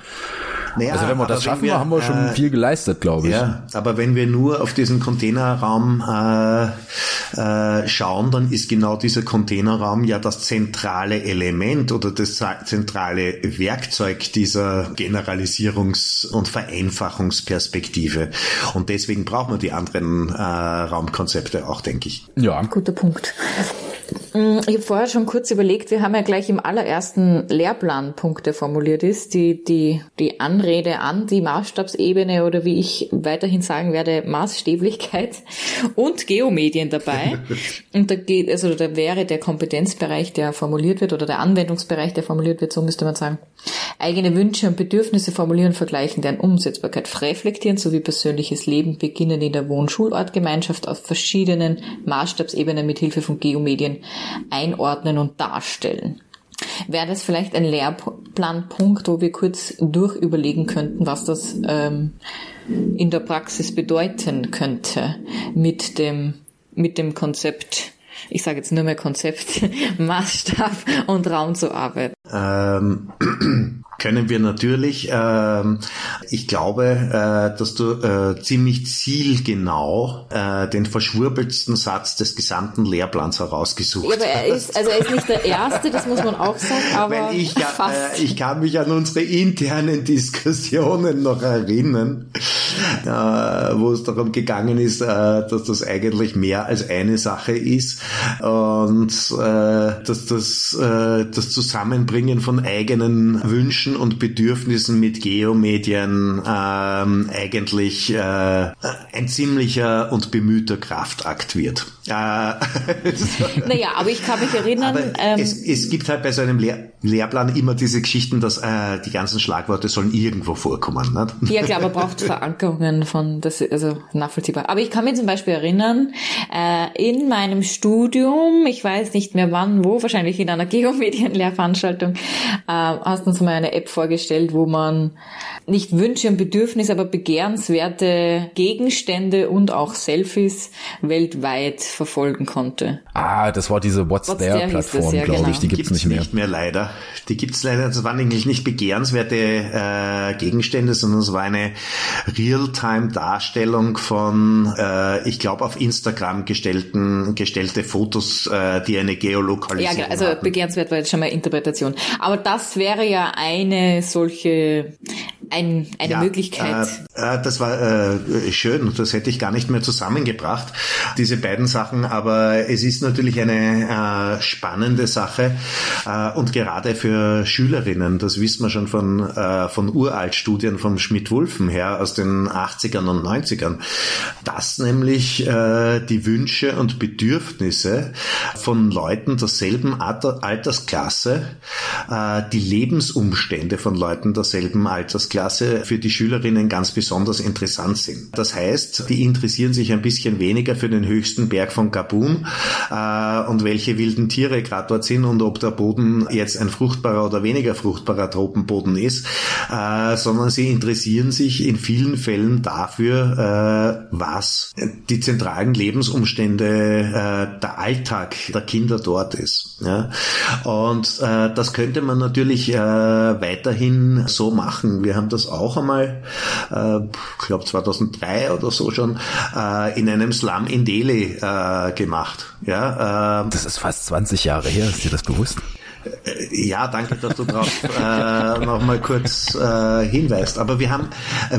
Naja, also wenn wir das schaffen, wir, haben wir schon äh, viel geleistet, glaube ich. Ja, aber wenn wir nur auf diesen Containerraum äh, äh, schauen, dann ist genau dieser Containerraum ja das zentrale Element oder das zentrale Werkzeug dieser Generalisierungs- und Vereinfachungsperspektive. Und deswegen brauchen wir die anderen äh, Raumkonzepte auch, denke ich. Ja. Guter Punkt. Mm, ich habe vorher schon kurz überlegt, wir haben ja gleich im allerersten Lehrplan Punkte formuliert ist, die, die, die Anrede an die Maßstabsebene oder wie ich weiterhin sagen werde, Maßstäblichkeit und Geomedien dabei. und da geht, also da wäre der Kompetenzbereich, der formuliert wird oder der Anwendungsbereich, der formuliert wird, so müsste man sagen, eigene Wünsche und Bedürfnisse formulieren, vergleichen, deren Umsetzbarkeit reflektieren sowie persönliches Leben beginnen in der Wohn-Schulortgemeinschaft auf verschiedenen Maßstabsebenen mit Hilfe von Geomedien einordnen und darstellen. Wäre das vielleicht ein Lehrplanpunkt, wo wir kurz durchüberlegen könnten, was das ähm, in der Praxis bedeuten könnte mit dem, mit dem Konzept, ich sage jetzt nur mehr Konzept, Maßstab und Raum zu arbeiten? Ähm, können wir natürlich. Ähm, ich glaube, äh, dass du äh, ziemlich zielgenau äh, den verschwurbelsten Satz des gesamten Lehrplans herausgesucht ja, aber er ist, also er ist nicht der erste, das muss man auch sagen, aber Weil ich, fast. Äh, ich kann mich an unsere internen Diskussionen noch erinnern, äh, wo es darum gegangen ist, äh, dass das eigentlich mehr als eine Sache ist und dass das, das Zusammenbringen von eigenen Wünschen Wünschen und Bedürfnissen mit Geomedien ähm, eigentlich äh, ein ziemlicher und bemühter Kraftakt wird. Naja, aber ich kann mich erinnern. Ähm, es, es, gibt halt bei so einem Lehr Lehrplan immer diese Geschichten, dass äh, die ganzen Schlagworte sollen irgendwo vorkommen. Nicht? Ja, klar, aber braucht Verankerungen von, das also nachvollziehbar. Aber ich kann mich zum Beispiel erinnern, äh, in meinem Studium, ich weiß nicht mehr wann, wo, wahrscheinlich in einer Geomedien-Lehrveranstaltung, äh, hast du uns mal eine App vorgestellt, wo man nicht Wünsche und Bedürfnisse, aber begehrenswerte Gegenstände und auch Selfies weltweit verfolgen konnte. Ah, das war diese What's, What's There Plattform, ja, glaube genau. ich. Die gibt's, gibt's nicht mehr. nicht mehr leider. Die gibt's leider. Das waren eigentlich nicht begehrenswerte äh, Gegenstände, sondern es war eine Realtime-Darstellung von, äh, ich glaube, auf Instagram gestellten gestellte Fotos, äh, die eine Geolokalisierung Ja, also hatten. begehrenswert war jetzt schon mal Interpretation. Aber das wäre ja eine solche ein, eine ja, Möglichkeit. Äh, äh, das war äh, schön, das hätte ich gar nicht mehr zusammengebracht, diese beiden Sachen, aber es ist natürlich eine äh, spannende Sache. Äh, und gerade für Schülerinnen, das wissen wir schon von, äh, von Uraltstudien vom Schmidt-Wulfen her aus den 80ern und 90ern, dass nämlich die Wünsche und Bedürfnisse von Leuten derselben Altersklasse, äh, die Lebensumstände von Leuten derselben Altersklasse Klasse für die Schülerinnen ganz besonders interessant sind. Das heißt, die interessieren sich ein bisschen weniger für den höchsten Berg von Gabun äh, und welche wilden Tiere gerade dort sind und ob der Boden jetzt ein fruchtbarer oder weniger fruchtbarer Tropenboden ist, äh, sondern sie interessieren sich in vielen Fällen dafür, äh, was die zentralen Lebensumstände, äh, der Alltag der Kinder dort ist. Ja? Und äh, das könnte man natürlich äh, weiterhin so machen. Wir haben das auch einmal, äh, ich glaube 2003 oder so schon, äh, in einem Slum in Delhi äh, gemacht. Ja, äh, das ist fast 20 Jahre her, ist dir das bewusst? Äh, ja, danke, dass du darauf äh, nochmal kurz äh, hinweist. Aber wir haben,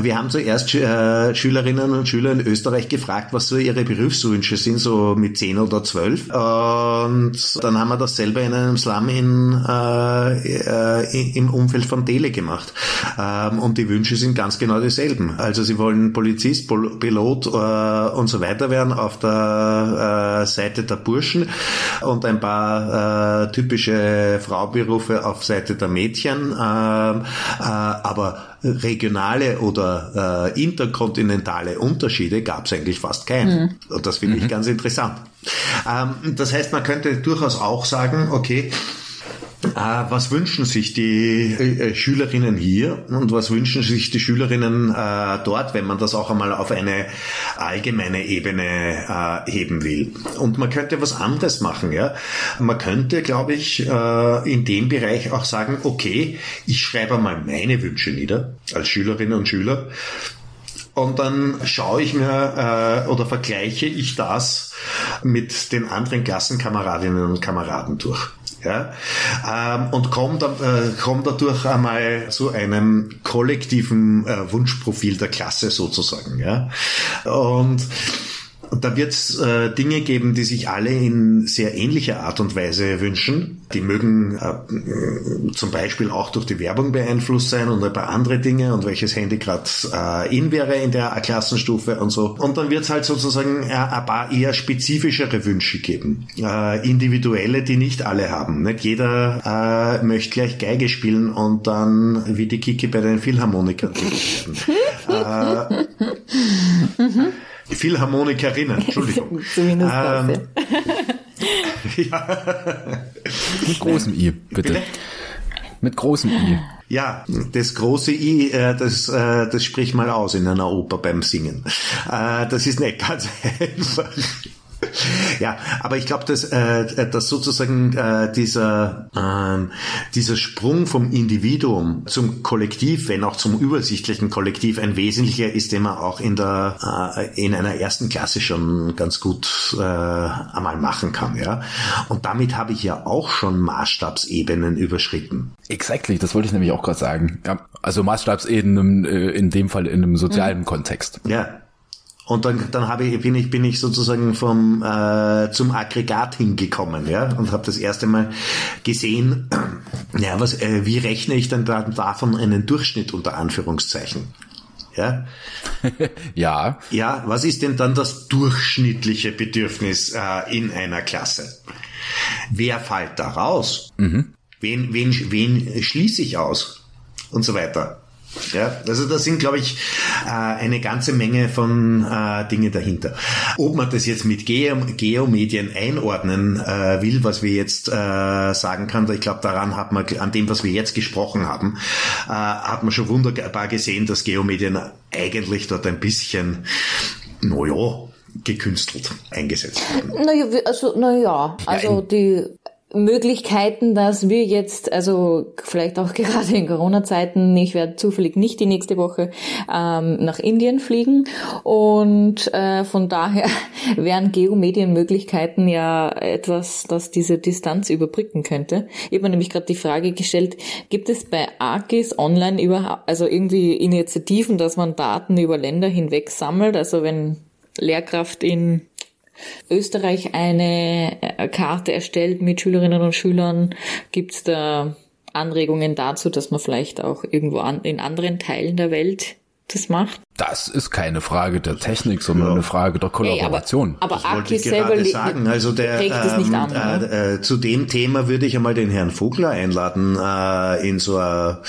wir haben zuerst äh, Schülerinnen und Schüler in Österreich gefragt, was so ihre Berufswünsche sind, so mit zehn oder zwölf. Und dann haben wir das selber in einem Slum in, äh, äh, im Umfeld von Tele gemacht. Ähm, und die Wünsche sind ganz genau dieselben. Also sie wollen Polizist, Pilot äh, und so weiter werden auf der Seite der Burschen und ein paar äh, Frauberufe auf Seite der Mädchen, ähm, äh, aber regionale oder äh, interkontinentale Unterschiede gab es eigentlich fast keine. Mhm. Und das finde ich mhm. ganz interessant. Ähm, das heißt, man könnte durchaus auch sagen, okay, äh, was wünschen sich die äh, Schülerinnen hier und was wünschen sich die Schülerinnen äh, dort, wenn man das auch einmal auf eine allgemeine Ebene äh, heben will. Und man könnte was anderes machen, ja. Man könnte, glaube ich, äh, in dem Bereich auch sagen, okay, ich schreibe mal meine Wünsche nieder als Schülerinnen und Schüler. Und dann schaue ich mir äh, oder vergleiche ich das mit den anderen Klassenkameradinnen und Kameraden durch ja, ähm, und kommt, äh, kommt dadurch einmal zu einem kollektiven äh, Wunschprofil der Klasse sozusagen. Ja. Und da wird es äh, Dinge geben, die sich alle in sehr ähnlicher Art und Weise wünschen. Die mögen äh, zum Beispiel auch durch die Werbung beeinflusst sein und ein paar andere Dinge und welches Handy gerade äh, in wäre in der Klassenstufe und so. Und dann wird es halt sozusagen äh, ein paar eher spezifischere Wünsche geben. Äh, individuelle, die nicht alle haben. Nicht jeder äh, möchte gleich Geige spielen und dann wie die Kiki bei den Philharmonikern werden. äh, Philharmonikerinnen, Entschuldigung. Zumindest ähm, ja. Mit großem I, bitte. bitte? Mit großem I. Ja, das große I, äh, das, äh, das sprich mal aus in einer Oper beim Singen. Äh, das ist nicht ganz einfach ja, aber ich glaube, dass, äh, dass sozusagen äh, dieser, äh, dieser Sprung vom Individuum zum Kollektiv, wenn auch zum übersichtlichen Kollektiv, ein wesentlicher ist, den man auch in der äh, in einer ersten Klasse schon ganz gut äh, einmal machen kann. Ja, und damit habe ich ja auch schon Maßstabsebenen überschritten. Exactly, das wollte ich nämlich auch gerade sagen. Ja, also Maßstabsebenen äh, in dem Fall in einem sozialen mhm. Kontext. Ja, und dann, dann habe ich, bin ich, bin ich sozusagen vom, äh, zum Aggregat hingekommen, ja, und habe das erste Mal gesehen, ja, was, äh, wie rechne ich dann da, davon einen Durchschnitt unter Anführungszeichen? Ja. ja. Ja, was ist denn dann das durchschnittliche Bedürfnis äh, in einer Klasse? Wer fällt da raus? Mhm. Wen, wen, wen schließe ich aus? Und so weiter. Ja, also da sind, glaube ich, äh, eine ganze Menge von äh, Dinge dahinter. Ob man das jetzt mit Geomedien einordnen äh, will, was wir jetzt sagen kann, ich glaube, daran hat man, an dem, was wir jetzt gesprochen haben, hat man schon wunderbar gesehen, dass Geomedien eigentlich dort ein bisschen, naja, gekünstelt eingesetzt werden. Naja, also, naja, also die Möglichkeiten, dass wir jetzt, also vielleicht auch gerade in Corona-Zeiten, ich werde zufällig nicht die nächste Woche ähm, nach Indien fliegen und äh, von daher wären Geomedienmöglichkeiten ja etwas, das diese Distanz überbrücken könnte. Ich habe mir nämlich gerade die Frage gestellt, gibt es bei ARGIS online überhaupt, also irgendwie Initiativen, dass man Daten über Länder hinweg sammelt, also wenn Lehrkraft in Österreich eine äh, Karte erstellt mit Schülerinnen und Schülern? Gibt es da Anregungen dazu, dass man vielleicht auch irgendwo an, in anderen Teilen der Welt das macht? Das ist keine Frage der Technik, sondern ja. eine Frage der Kollaboration. Hey, aber aber Aki selber sagen. Also der, regt es nicht an. Äh, äh, zu dem Thema würde ich einmal den Herrn Vogler einladen äh, in so a,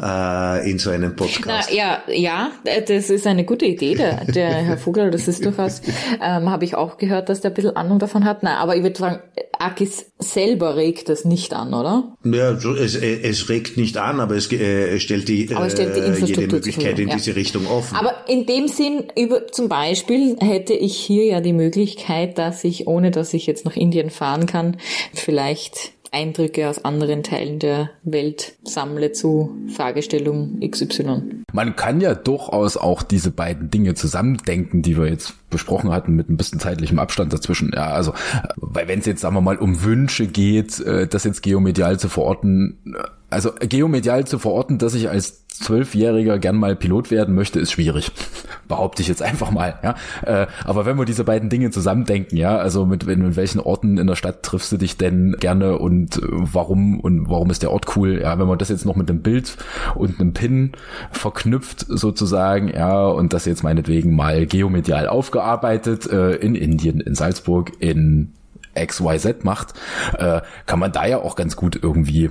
äh, in so einen Podcast. Na, ja, ja, das ist eine gute Idee. Der, der Herr Vogler, das ist durchaus, ähm, habe ich auch gehört, dass der ein bisschen Ahnung davon hat. Na, aber ich würde sagen, Akis selber regt das nicht an, oder? Ja, es, es regt nicht an, aber es, äh, es stellt die, äh, stellt die jede Möglichkeit in ja. diese Richtung offen. Aber in dem Sinn, über, zum Beispiel hätte ich hier ja die Möglichkeit, dass ich, ohne dass ich jetzt nach Indien fahren kann, vielleicht Eindrücke aus anderen Teilen der Welt sammle zu Fragestellung XY. Man kann ja durchaus auch diese beiden Dinge zusammendenken, die wir jetzt besprochen hatten, mit ein bisschen zeitlichem Abstand dazwischen. Ja, also, weil wenn es jetzt, sagen wir mal, um Wünsche geht, äh, das jetzt geomedial zu verorten, also geomedial zu verorten, dass ich als Zwölfjähriger gern mal Pilot werden möchte, ist schwierig. Behaupte ich jetzt einfach mal, ja. Äh, aber wenn wir diese beiden Dinge zusammendenken, ja, also mit, in welchen Orten in der Stadt triffst du dich denn gerne und äh, warum und warum ist der Ort cool, ja, wenn man das jetzt noch mit einem Bild und einem Pin verknüpft sozusagen, ja, und das jetzt meinetwegen mal geomedial aufgearbeitet, äh, in Indien, in Salzburg, in XYZ macht, äh, kann man da ja auch ganz gut irgendwie,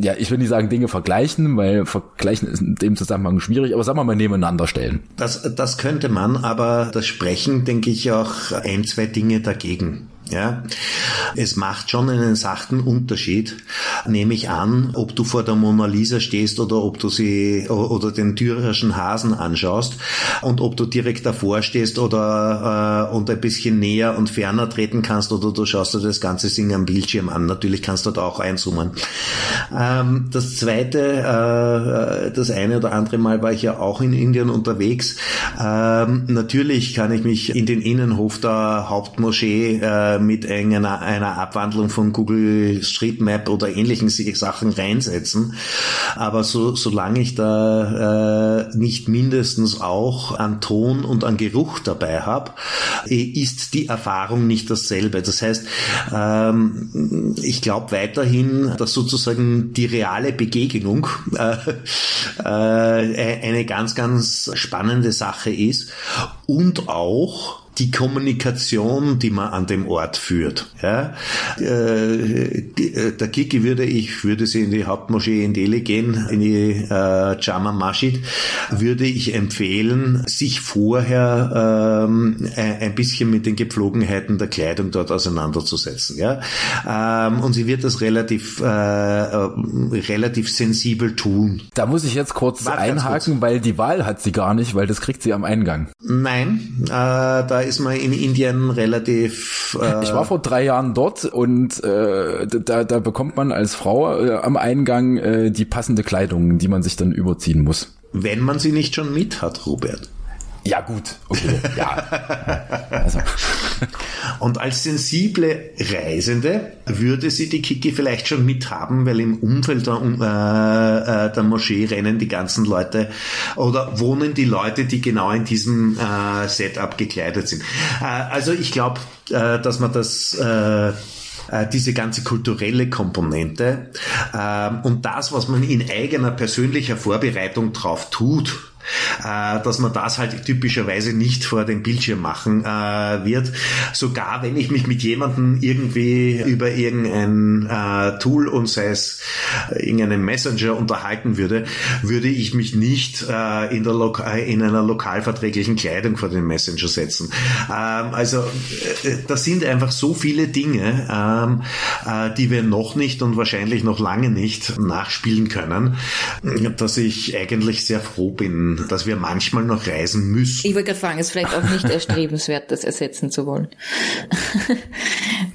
ja, ich will nicht sagen Dinge vergleichen, weil vergleichen ist in dem Zusammenhang schwierig, aber sagen wir mal nebeneinander stellen. Das, das könnte man, aber das Sprechen, denke ich, auch ein, zwei Dinge dagegen. Ja, es macht schon einen sachten Unterschied, nehme ich an, ob du vor der Mona Lisa stehst oder ob du sie oder den Dürerschen Hasen anschaust und ob du direkt davor stehst oder äh, und ein bisschen näher und ferner treten kannst oder du schaust dir das ganze Ding am Bildschirm an. Natürlich kannst du da auch einzoomen. Ähm, das zweite, äh, das eine oder andere Mal war ich ja auch in Indien unterwegs. Ähm, natürlich kann ich mich in den Innenhof der Hauptmoschee äh, mit einer, einer Abwandlung von Google Street Map oder ähnlichen Sachen reinsetzen. Aber so, solange ich da äh, nicht mindestens auch an Ton und an Geruch dabei habe, ist die Erfahrung nicht dasselbe. Das heißt, ähm, ich glaube weiterhin, dass sozusagen die reale Begegnung äh, äh, eine ganz, ganz spannende Sache ist und auch die Kommunikation, die man an dem Ort führt. Ja? Äh, der Kiki würde, ich würde sie in die Hauptmoschee in Delhi gehen, in die äh, Jama Masjid, würde ich empfehlen, sich vorher ähm, ein bisschen mit den Gepflogenheiten der Kleidung dort auseinanderzusetzen. Ja? Ähm, und sie wird das relativ, äh, relativ sensibel tun. Da muss ich jetzt kurz Warte einhaken, weil die Wahl hat sie gar nicht, weil das kriegt sie am Eingang. Nein, äh, da ist man in Indien relativ. Äh ich war vor drei Jahren dort und äh, da, da bekommt man als Frau äh, am Eingang äh, die passende Kleidung, die man sich dann überziehen muss. Wenn man sie nicht schon mit hat, Robert. Ja, gut, okay, ja. Also. Und als sensible Reisende würde sie die Kiki vielleicht schon mithaben, weil im Umfeld der, äh, äh, der Moschee rennen die ganzen Leute oder wohnen die Leute, die genau in diesem äh, Setup gekleidet sind. Äh, also ich glaube, äh, dass man das äh, diese ganze kulturelle Komponente und das, was man in eigener persönlicher Vorbereitung drauf tut, äh, dass man das halt typischerweise nicht vor dem Bildschirm machen äh, wird. Sogar wenn ich mich mit jemandem irgendwie über irgendein äh, Tool und sei es irgendeinen Messenger unterhalten würde, würde ich mich nicht äh, in, der Lo in einer lokalverträglichen Kleidung vor den Messenger setzen. Ähm, also äh, das sind einfach so viele Dinge, ähm, äh, die wir noch nicht und wahrscheinlich noch lange nicht nachspielen können, dass ich eigentlich sehr froh bin, dass wir manchmal noch reisen müssen. Ich wollte gerade fragen, ist vielleicht auch nicht erstrebenswert, das ersetzen zu wollen.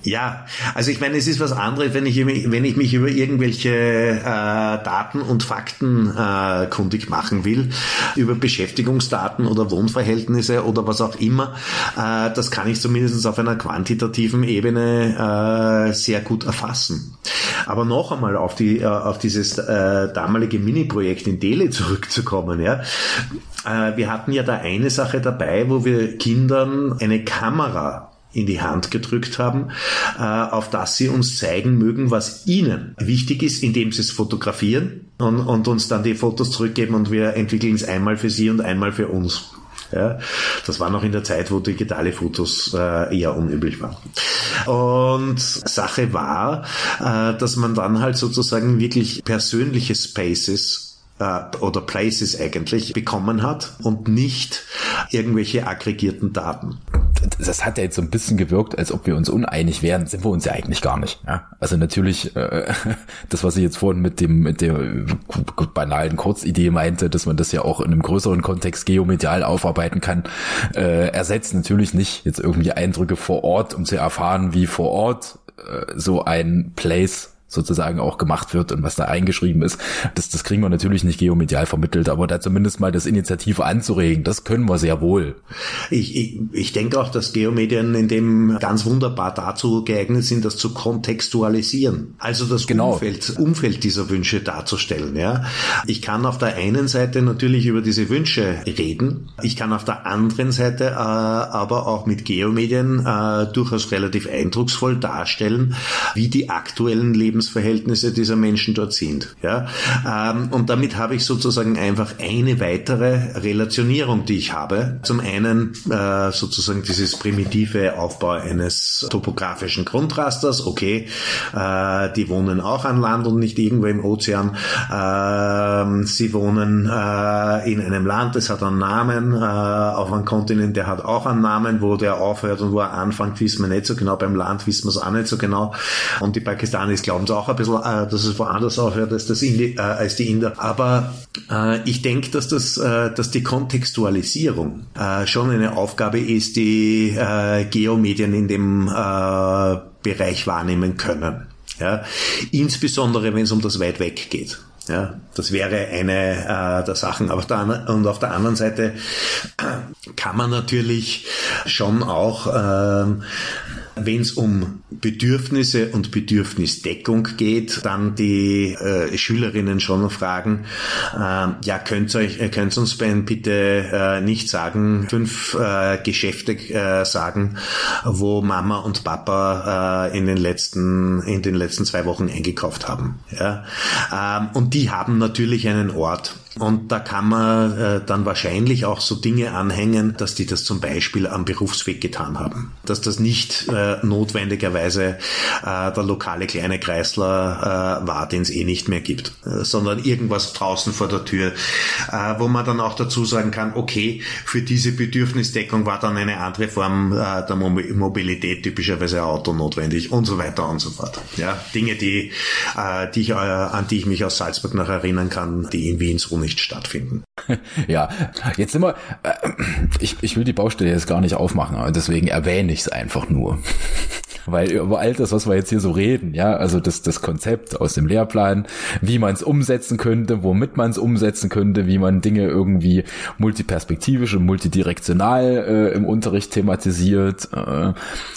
ja, also ich meine, es ist was anderes, wenn ich, wenn ich mich über irgendwelche äh, Daten und Fakten äh, kundig machen will, über Beschäftigungsdaten oder Wohnverhältnisse oder was auch immer. Äh, das kann ich zumindest auf einer quantitativen Ebene äh, sehr gut erfassen. Aber noch einmal auf die äh, auf dieses äh, damalige Mini-Projekt in Delhi zurückzukommen, ja. Äh, wir hatten ja da eine Sache dabei, wo wir Kindern eine Kamera in die Hand gedrückt haben, äh, auf das sie uns zeigen mögen, was ihnen wichtig ist, indem sie es fotografieren und, und uns dann die Fotos zurückgeben und wir entwickeln es einmal für sie und einmal für uns. Ja, das war noch in der Zeit, wo digitale Fotos äh, eher unüblich waren. Und Sache war, dass man dann halt sozusagen wirklich persönliche Spaces äh, oder Places eigentlich bekommen hat und nicht irgendwelche aggregierten Daten. Das hat ja jetzt so ein bisschen gewirkt, als ob wir uns uneinig wären. Sind wir uns ja eigentlich gar nicht. Ja? Also natürlich, äh, das, was ich jetzt vorhin mit dem mit der banalen Kurzidee meinte, dass man das ja auch in einem größeren Kontext geomedial aufarbeiten kann, äh, ersetzt natürlich nicht jetzt irgendwie Eindrücke vor Ort, um zu erfahren, wie vor Ort äh, so ein Place sozusagen auch gemacht wird und was da eingeschrieben ist. Das, das kriegen wir natürlich nicht geomedial vermittelt, aber da zumindest mal das Initiative anzuregen, das können wir sehr wohl. Ich, ich, ich denke auch, dass Geomedien in dem ganz wunderbar dazu geeignet sind, das zu kontextualisieren. Also das genau. Umfeld, Umfeld dieser Wünsche darzustellen. Ja. Ich kann auf der einen Seite natürlich über diese Wünsche reden. Ich kann auf der anderen Seite äh, aber auch mit Geomedien äh, durchaus relativ eindrucksvoll darstellen, wie die aktuellen Lebens Lebensverhältnisse dieser Menschen dort sind. Ja? Ähm, und damit habe ich sozusagen einfach eine weitere Relationierung, die ich habe. Zum einen äh, sozusagen dieses primitive Aufbau eines topografischen Grundrasters. Okay, äh, die wohnen auch an Land und nicht irgendwo im Ozean. Äh, sie wohnen äh, in einem Land, das hat einen Namen. Auf einem Kontinent, der hat auch einen Namen. Wo der aufhört und wo er anfängt, wissen wir nicht so genau. Beim Land wissen wir es auch nicht so genau. Und die Pakistanis glauben es auch ein bisschen, äh, dass es woanders aufhört als, das Indi äh, als die Inder. Aber äh, ich denke, dass, das, äh, dass die Kontextualisierung äh, schon eine Aufgabe ist, die äh, Geomedien in dem äh, Bereich wahrnehmen können. Ja? Insbesondere, wenn es um das weit weg geht. Ja, das wäre eine äh, der Sachen. Aber da, und auf der anderen Seite kann man natürlich schon auch ähm, wenn es um Bedürfnisse und Bedürfnisdeckung geht, dann die äh, Schülerinnen schon fragen, äh, ja, könnt ihr könnt uns bitte äh, nicht sagen, fünf äh, Geschäfte äh, sagen, wo Mama und Papa äh, in den letzten, in den letzten zwei Wochen eingekauft haben. Ja? Ähm, und die haben natürlich einen Ort. Und da kann man äh, dann wahrscheinlich auch so Dinge anhängen, dass die das zum Beispiel am Berufsweg getan haben. Dass das nicht äh, notwendigerweise äh, der lokale kleine Kreisler war, den es eh nicht mehr gibt, sondern irgendwas draußen vor der Tür, wo man dann auch dazu sagen kann, okay, für diese Bedürfnisdeckung war dann eine andere Form der Mobilität, typischerweise Auto notwendig und so weiter und so fort. Ja, Dinge, die, die ich, an die ich mich aus Salzburg noch erinnern kann, die in Wien so nicht stattfinden. Ja, jetzt sind wir, äh, ich, ich will die Baustelle jetzt gar nicht aufmachen, deswegen erwähne ich es einfach nur. Weil über all das, was wir jetzt hier so reden, ja, also das, das Konzept aus dem Lehrplan, wie man es umsetzen könnte, womit man es umsetzen könnte, wie man Dinge irgendwie multiperspektivisch und multidirektional äh, im Unterricht thematisiert. Äh,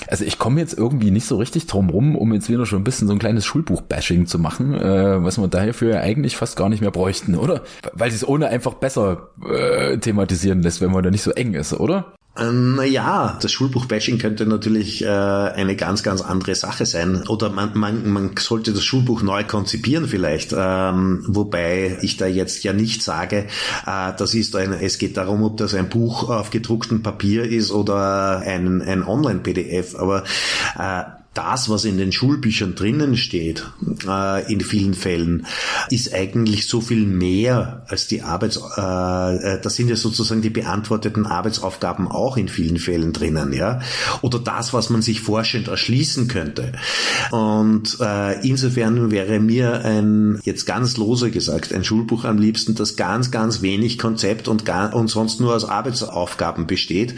also ich komme jetzt irgendwie nicht so richtig drum rum, um jetzt wieder schon ein bisschen so ein kleines Schulbuch-Bashing zu machen, äh, was wir dafür eigentlich fast gar nicht mehr bräuchten, oder? Weil sie es ohne einfach besser äh, thematisieren lässt, wenn man da nicht so eng ist, oder? Ähm, naja, das Schulbuch-Bashing könnte natürlich äh, eine ganz, ganz andere Sache sein. Oder man, man, man sollte das Schulbuch neu konzipieren vielleicht. Ähm, wobei ich da jetzt ja nicht sage, äh, das ist ein, es geht darum, ob das ein Buch auf gedrucktem Papier ist oder ein, ein Online-PDF. Aber äh, das, was in den Schulbüchern drinnen steht, äh, in vielen Fällen, ist eigentlich so viel mehr als die Arbeits, äh, äh, das sind ja sozusagen die beantworteten Arbeitsaufgaben auch in vielen Fällen drinnen, ja. Oder das, was man sich forschend erschließen könnte. Und äh, insofern wäre mir ein, jetzt ganz lose gesagt, ein Schulbuch am liebsten, das ganz, ganz wenig Konzept und, gar, und sonst nur aus Arbeitsaufgaben besteht.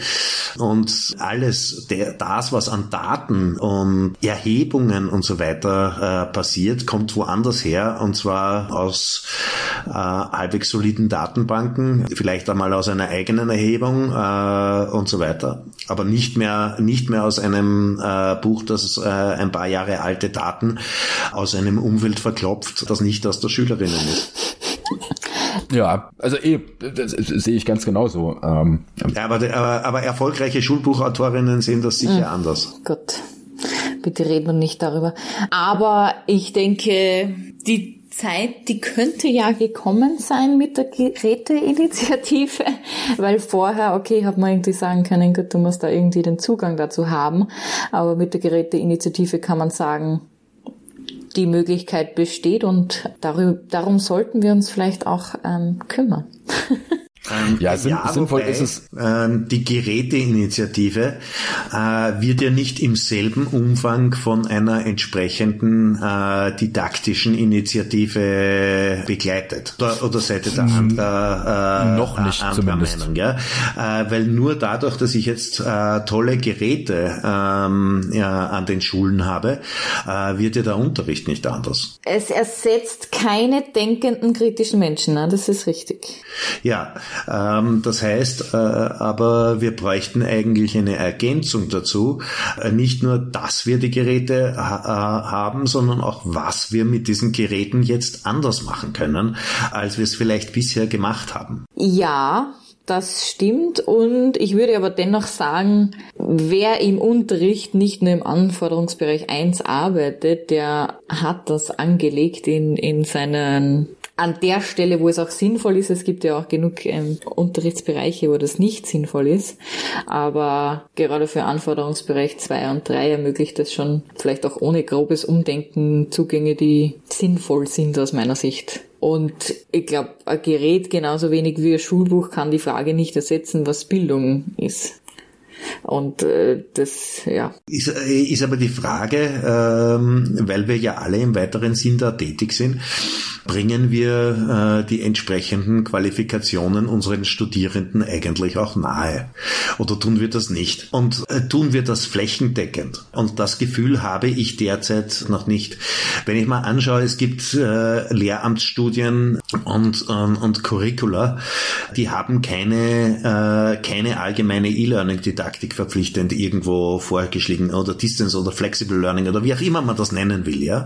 Und alles, der, das, was an Daten und Erhebungen und so weiter äh, passiert, kommt woanders her und zwar aus äh, halbwegs soliden Datenbanken, vielleicht einmal aus einer eigenen Erhebung äh, und so weiter, aber nicht mehr nicht mehr aus einem äh, Buch, das äh, ein paar Jahre alte Daten aus einem Umfeld verklopft, das nicht aus der Schülerinnen ist. Ja, also eh, das, das sehe ich ganz genauso. Ähm, ja, aber, aber, aber erfolgreiche Schulbuchautorinnen sehen das sicher mhm. anders. Gut bitte reden wir nicht darüber. Aber ich denke, die Zeit, die könnte ja gekommen sein mit der Geräteinitiative, weil vorher, okay, hat man irgendwie sagen können, gut, du musst da irgendwie den Zugang dazu haben, aber mit der Geräteinitiative kann man sagen, die Möglichkeit besteht und darum sollten wir uns vielleicht auch ähm, kümmern. Ähm, ja, sinn, ja, sinnvoll wobei, ist es. Ähm, die Geräteinitiative äh, wird ja nicht im selben Umfang von einer entsprechenden äh, didaktischen Initiative begleitet. Oder, oder seid ihr da anderer äh, Noch nicht zumindest. Meinung, ja? Äh, weil nur dadurch, dass ich jetzt äh, tolle Geräte ähm, ja, an den Schulen habe, äh, wird ja der Unterricht nicht anders. Es ersetzt keine denkenden kritischen Menschen, ne? das ist richtig. Ja, ähm, das heißt, äh, aber wir bräuchten eigentlich eine Ergänzung dazu. Äh, nicht nur, dass wir die Geräte äh, haben, sondern auch, was wir mit diesen Geräten jetzt anders machen können, als wir es vielleicht bisher gemacht haben. Ja, das stimmt und ich würde aber dennoch sagen, wer im Unterricht nicht nur im Anforderungsbereich 1 arbeitet, der hat das angelegt in, in seinen an der Stelle, wo es auch sinnvoll ist. Es gibt ja auch genug ähm, Unterrichtsbereiche, wo das nicht sinnvoll ist. Aber gerade für Anforderungsbereich 2 und 3 ermöglicht das schon vielleicht auch ohne grobes Umdenken Zugänge, die sinnvoll sind aus meiner Sicht. Und ich glaube, ein Gerät genauso wenig wie ein Schulbuch kann die Frage nicht ersetzen, was Bildung ist. Und äh, das, ja. Ist, äh, ist aber die Frage, ähm, weil wir ja alle im weiteren Sinn da tätig sind, bringen wir äh, die entsprechenden Qualifikationen unseren Studierenden eigentlich auch nahe? Oder tun wir das nicht? Und äh, tun wir das flächendeckend? Und das Gefühl habe ich derzeit noch nicht. Wenn ich mal anschaue, es gibt äh, Lehramtsstudien und, ähm, und Curricula, die haben keine, äh, keine allgemeine E-Learning-Didaktik verpflichtend irgendwo vorgeschlagen oder Distance oder Flexible Learning oder wie auch immer man das nennen will. Ja,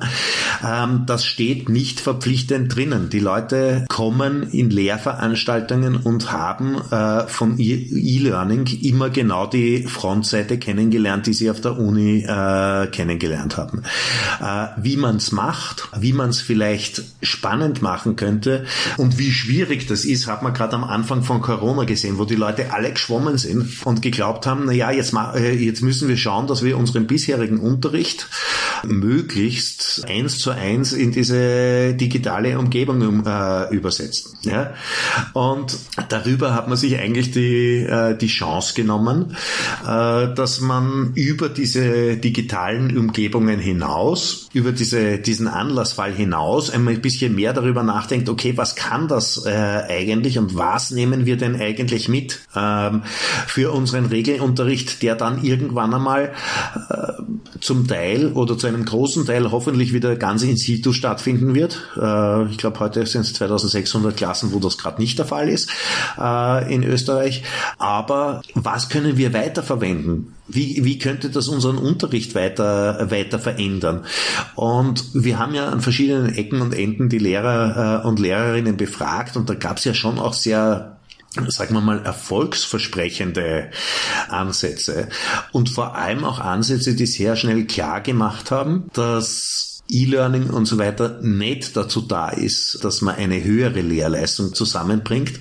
ähm, Das steht nicht verpflichtend drinnen? Die Leute kommen in Lehrveranstaltungen und haben äh, von E-Learning immer genau die Frontseite kennengelernt, die sie auf der Uni äh, kennengelernt haben. Äh, wie man es macht, wie man es vielleicht spannend machen könnte und wie schwierig das ist, hat man gerade am Anfang von Corona gesehen, wo die Leute alle geschwommen sind und geglaubt haben, na ja, jetzt, äh, jetzt müssen wir schauen, dass wir unseren bisherigen Unterricht möglichst eins zu eins in diese digitale Umgebung um, äh, übersetzen. Ja? Und darüber hat man sich eigentlich die, äh, die Chance genommen, äh, dass man über diese digitalen Umgebungen hinaus, über diese, diesen Anlassfall hinaus einmal ein bisschen mehr darüber nachdenkt, okay, was kann das äh, eigentlich und was nehmen wir denn eigentlich mit ähm, für unseren Regelunterricht, der dann irgendwann einmal äh, zum Teil oder zu einem großen Teil hoffentlich wieder ganz in situ stattfinden wird. Äh, ich glaube, heute sind es 2600 Klassen, wo das gerade nicht der Fall ist äh, in Österreich. Aber was können wir weiterverwenden? Wie, wie könnte das unseren Unterricht weiter, weiter verändern? Und wir haben ja an verschiedenen Ecken und Enden die Lehrer äh, und Lehrerinnen befragt und da gab es ja schon auch sehr sagen wir mal, erfolgsversprechende Ansätze. Und vor allem auch Ansätze, die sehr schnell klar gemacht haben, dass E-Learning und so weiter nicht dazu da ist, dass man eine höhere Lehrleistung zusammenbringt,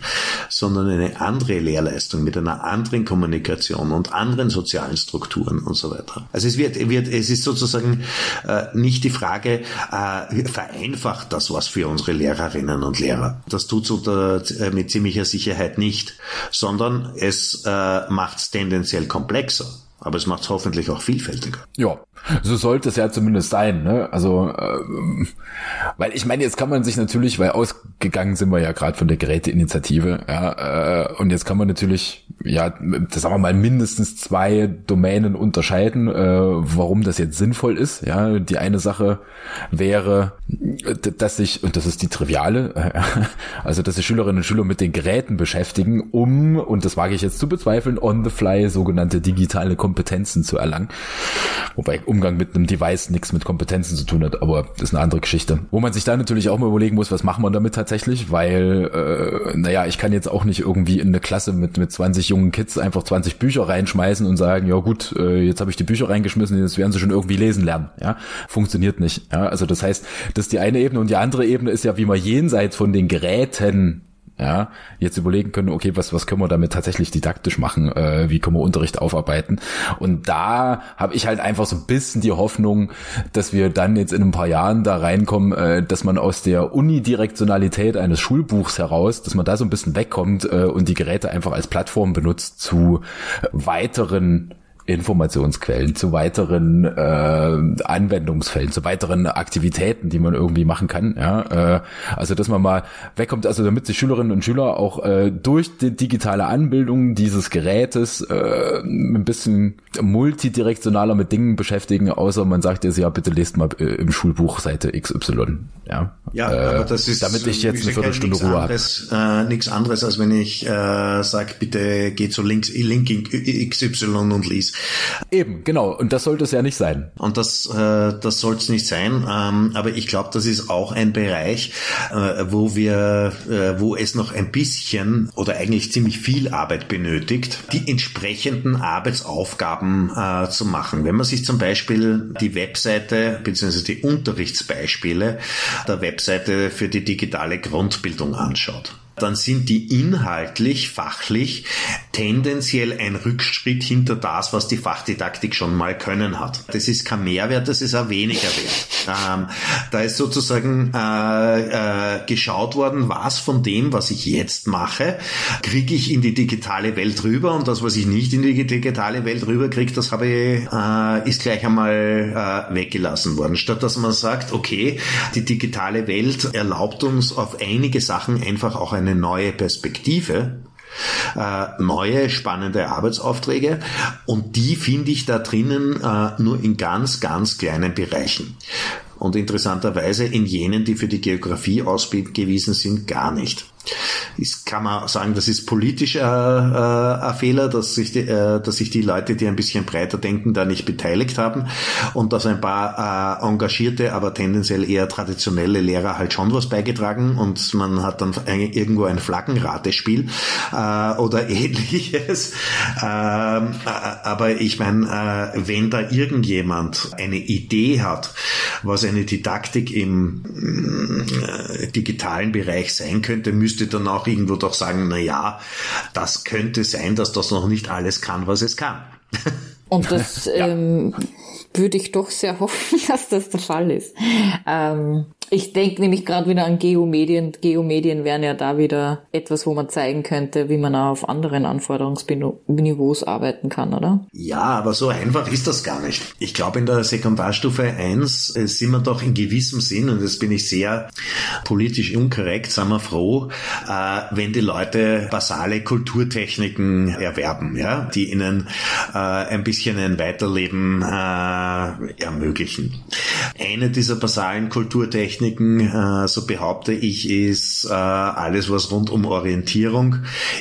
sondern eine andere Lehrleistung mit einer anderen Kommunikation und anderen sozialen Strukturen und so weiter. Also es wird, wird es ist sozusagen äh, nicht die Frage, äh, vereinfacht das was für unsere Lehrerinnen und Lehrer. Das tut so da, äh, mit ziemlicher Sicherheit nicht, sondern es äh, macht es tendenziell komplexer. Aber es macht es hoffentlich auch vielfältiger. Ja, so sollte es ja zumindest sein. Ne? Also, ähm, weil ich meine, jetzt kann man sich natürlich, weil ausgegangen sind wir ja gerade von der Geräteinitiative, ja, äh, und jetzt kann man natürlich, ja, das sagen wir mal, mindestens zwei Domänen unterscheiden, äh, warum das jetzt sinnvoll ist. Ja, die eine Sache wäre, dass sich, und das ist die triviale, äh, also dass sich Schülerinnen und Schüler mit den Geräten beschäftigen, um, und das wage ich jetzt zu bezweifeln, on the fly sogenannte digitale Kompetenzen zu erlangen. Wobei Umgang mit einem Device nichts mit Kompetenzen zu tun hat, aber das ist eine andere Geschichte. Wo man sich da natürlich auch mal überlegen muss, was machen wir damit tatsächlich, weil, äh, naja, ich kann jetzt auch nicht irgendwie in eine Klasse mit, mit 20 jungen Kids einfach 20 Bücher reinschmeißen und sagen, ja gut, äh, jetzt habe ich die Bücher reingeschmissen, jetzt werden sie schon irgendwie lesen lernen. Ja, funktioniert nicht. Ja, also das heißt, das ist die eine Ebene und die andere Ebene ist ja, wie man jenseits von den Geräten ja, jetzt überlegen können, okay, was, was können wir damit tatsächlich didaktisch machen, äh, wie können wir Unterricht aufarbeiten. Und da habe ich halt einfach so ein bisschen die Hoffnung, dass wir dann jetzt in ein paar Jahren da reinkommen, äh, dass man aus der Unidirektionalität eines Schulbuchs heraus, dass man da so ein bisschen wegkommt äh, und die Geräte einfach als Plattform benutzt zu weiteren Informationsquellen, zu weiteren äh, Anwendungsfällen, zu weiteren Aktivitäten, die man irgendwie machen kann. Ja, äh, also dass man mal wegkommt, also damit sich Schülerinnen und Schüler auch äh, durch die digitale Anbildung dieses Gerätes äh, ein bisschen multidirektionaler mit Dingen beschäftigen, außer man sagt jetzt ja bitte lest mal äh, im Schulbuch Seite XY. Ja, ja äh, aber das ist damit ich jetzt eine Viertelstunde Ruhe habe. Äh, nichts anderes, als wenn ich äh, sage bitte geh zu links Link XY und lies Eben, genau. Und das sollte es ja nicht sein. Und das, äh, das soll es nicht sein. Ähm, aber ich glaube, das ist auch ein Bereich, äh, wo wir, äh, wo es noch ein bisschen oder eigentlich ziemlich viel Arbeit benötigt, die entsprechenden Arbeitsaufgaben äh, zu machen. Wenn man sich zum Beispiel die Webseite bzw. die Unterrichtsbeispiele der Webseite für die digitale Grundbildung anschaut dann sind die inhaltlich, fachlich tendenziell ein Rückschritt hinter das, was die Fachdidaktik schon mal können hat. Das ist kein Mehrwert, das ist ein weniger Wert. Ähm, da ist sozusagen äh, äh, geschaut worden, was von dem, was ich jetzt mache, kriege ich in die digitale Welt rüber und das, was ich nicht in die digitale Welt rüber kriege, das habe ich, äh, ist gleich einmal äh, weggelassen worden. Statt dass man sagt, okay, die digitale Welt erlaubt uns auf einige Sachen einfach auch eine neue Perspektive äh, neue spannende Arbeitsaufträge und die finde ich da drinnen äh, nur in ganz, ganz kleinen Bereichen. Und interessanterweise in jenen, die für die Geografie ausgewiesen sind, gar nicht ist, kann man sagen, das ist politisch äh, äh, ein Fehler, dass sich, die, äh, dass sich die Leute, die ein bisschen breiter denken, da nicht beteiligt haben und dass ein paar äh, engagierte, aber tendenziell eher traditionelle Lehrer halt schon was beigetragen und man hat dann irgendwo ein Flaggenratespiel äh, oder ähnliches. Ähm, äh, aber ich meine, äh, wenn da irgendjemand eine Idee hat, was eine Didaktik im äh, digitalen Bereich sein könnte, müsste müsste dann auch irgendwo doch sagen, na ja, das könnte sein, dass das noch nicht alles kann, was es kann. Und das ja. ähm, würde ich doch sehr hoffen, dass das der Fall ist. Ähm, ich denke nämlich gerade wieder an Geomedien. Geomedien wären ja da wieder etwas, wo man zeigen könnte, wie man auch auf anderen Anforderungsniveaus arbeiten kann, oder? Ja, aber so einfach ist das gar nicht. Ich glaube, in der Sekundarstufe 1 äh, sind wir doch in gewissem Sinn, und das bin ich sehr politisch unkorrekt, sind wir froh, äh, wenn die Leute basale Kulturtechniken erwerben, ja, die ihnen äh, ein bisschen ein Weiterleben ermöglichen. Eine dieser basalen Kulturtechniken Techniken, äh, so behaupte ich, ist äh, alles, was rund um Orientierung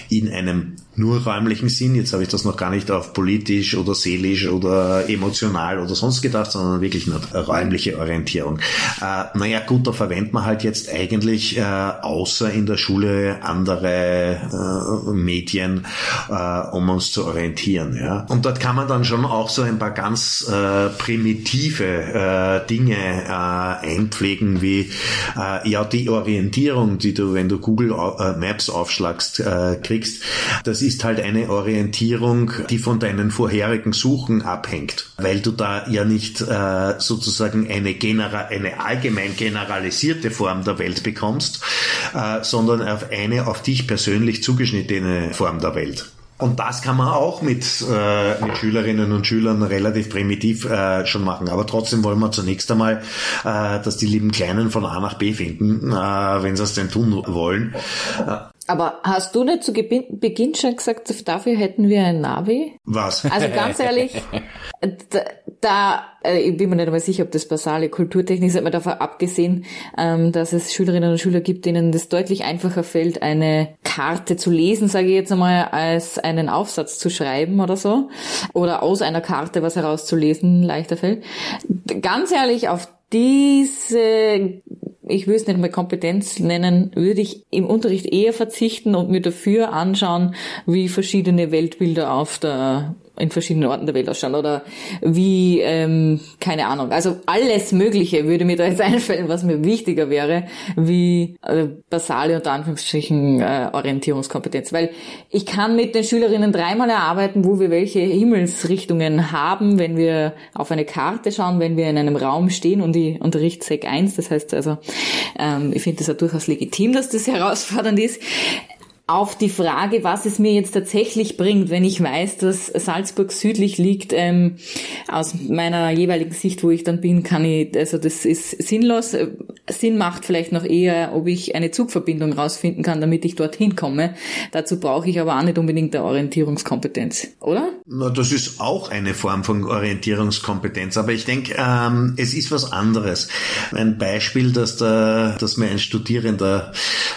in einem nur räumlichen Sinn. Jetzt habe ich das noch gar nicht auf politisch oder seelisch oder emotional oder sonst gedacht, sondern wirklich nur räumliche Orientierung. Äh, naja, gut, da verwendet man halt jetzt eigentlich äh, außer in der Schule andere äh, Medien, äh, um uns zu orientieren. Ja? Und dort kann man dann schon auch so ein paar ganz äh, primitive äh, Dinge äh, einpflegen, wie äh, ja die Orientierung, die du, wenn du Google äh, Maps aufschlagst, äh, kriegst. Das ist halt eine Orientierung, die von deinen vorherigen Suchen abhängt, weil du da ja nicht äh, sozusagen eine, genera eine allgemein generalisierte Form der Welt bekommst, äh, sondern auf eine auf dich persönlich zugeschnittene Form der Welt. Und das kann man auch mit, äh, mit Schülerinnen und Schülern relativ primitiv äh, schon machen. Aber trotzdem wollen wir zunächst einmal, äh, dass die lieben Kleinen von A nach B finden, äh, wenn sie es denn tun wollen. Aber hast du nicht zu Beginn schon gesagt, dafür hätten wir ein Navi? Was? Also ganz ehrlich, da, äh, ich bin mir nicht einmal sicher, ob das basale Kulturtechnik ist, aber davon abgesehen, ähm, dass es Schülerinnen und Schüler gibt, denen das deutlich einfacher fällt, eine Karte zu lesen, sage ich jetzt einmal, als einen Aufsatz zu schreiben oder so. Oder aus einer Karte was herauszulesen leichter fällt. Ganz ehrlich, auf diese ich will es nicht mehr Kompetenz nennen, würde ich im Unterricht eher verzichten und mir dafür anschauen, wie verschiedene Weltbilder auf der in verschiedenen Orten der Welt ausschauen oder wie, ähm, keine Ahnung. Also alles Mögliche würde mir da jetzt einfallen, was mir wichtiger wäre, wie äh, basale unter Anführungsstrichen äh, Orientierungskompetenz. Weil ich kann mit den Schülerinnen dreimal erarbeiten, wo wir welche Himmelsrichtungen haben, wenn wir auf eine Karte schauen, wenn wir in einem Raum stehen und die Unterricht Sek 1, das heißt also, ähm, ich finde das ja durchaus legitim, dass das herausfordernd ist auf die Frage, was es mir jetzt tatsächlich bringt, wenn ich weiß, dass Salzburg südlich liegt, ähm, aus meiner jeweiligen Sicht, wo ich dann bin, kann ich, also das ist sinnlos. Sinn macht vielleicht noch eher, ob ich eine Zugverbindung rausfinden kann, damit ich dorthin komme. Dazu brauche ich aber auch nicht unbedingt eine Orientierungskompetenz, oder? Na, das ist auch eine Form von Orientierungskompetenz, aber ich denke, ähm, es ist was anderes. Ein Beispiel, dass, da, dass mir ein Studierender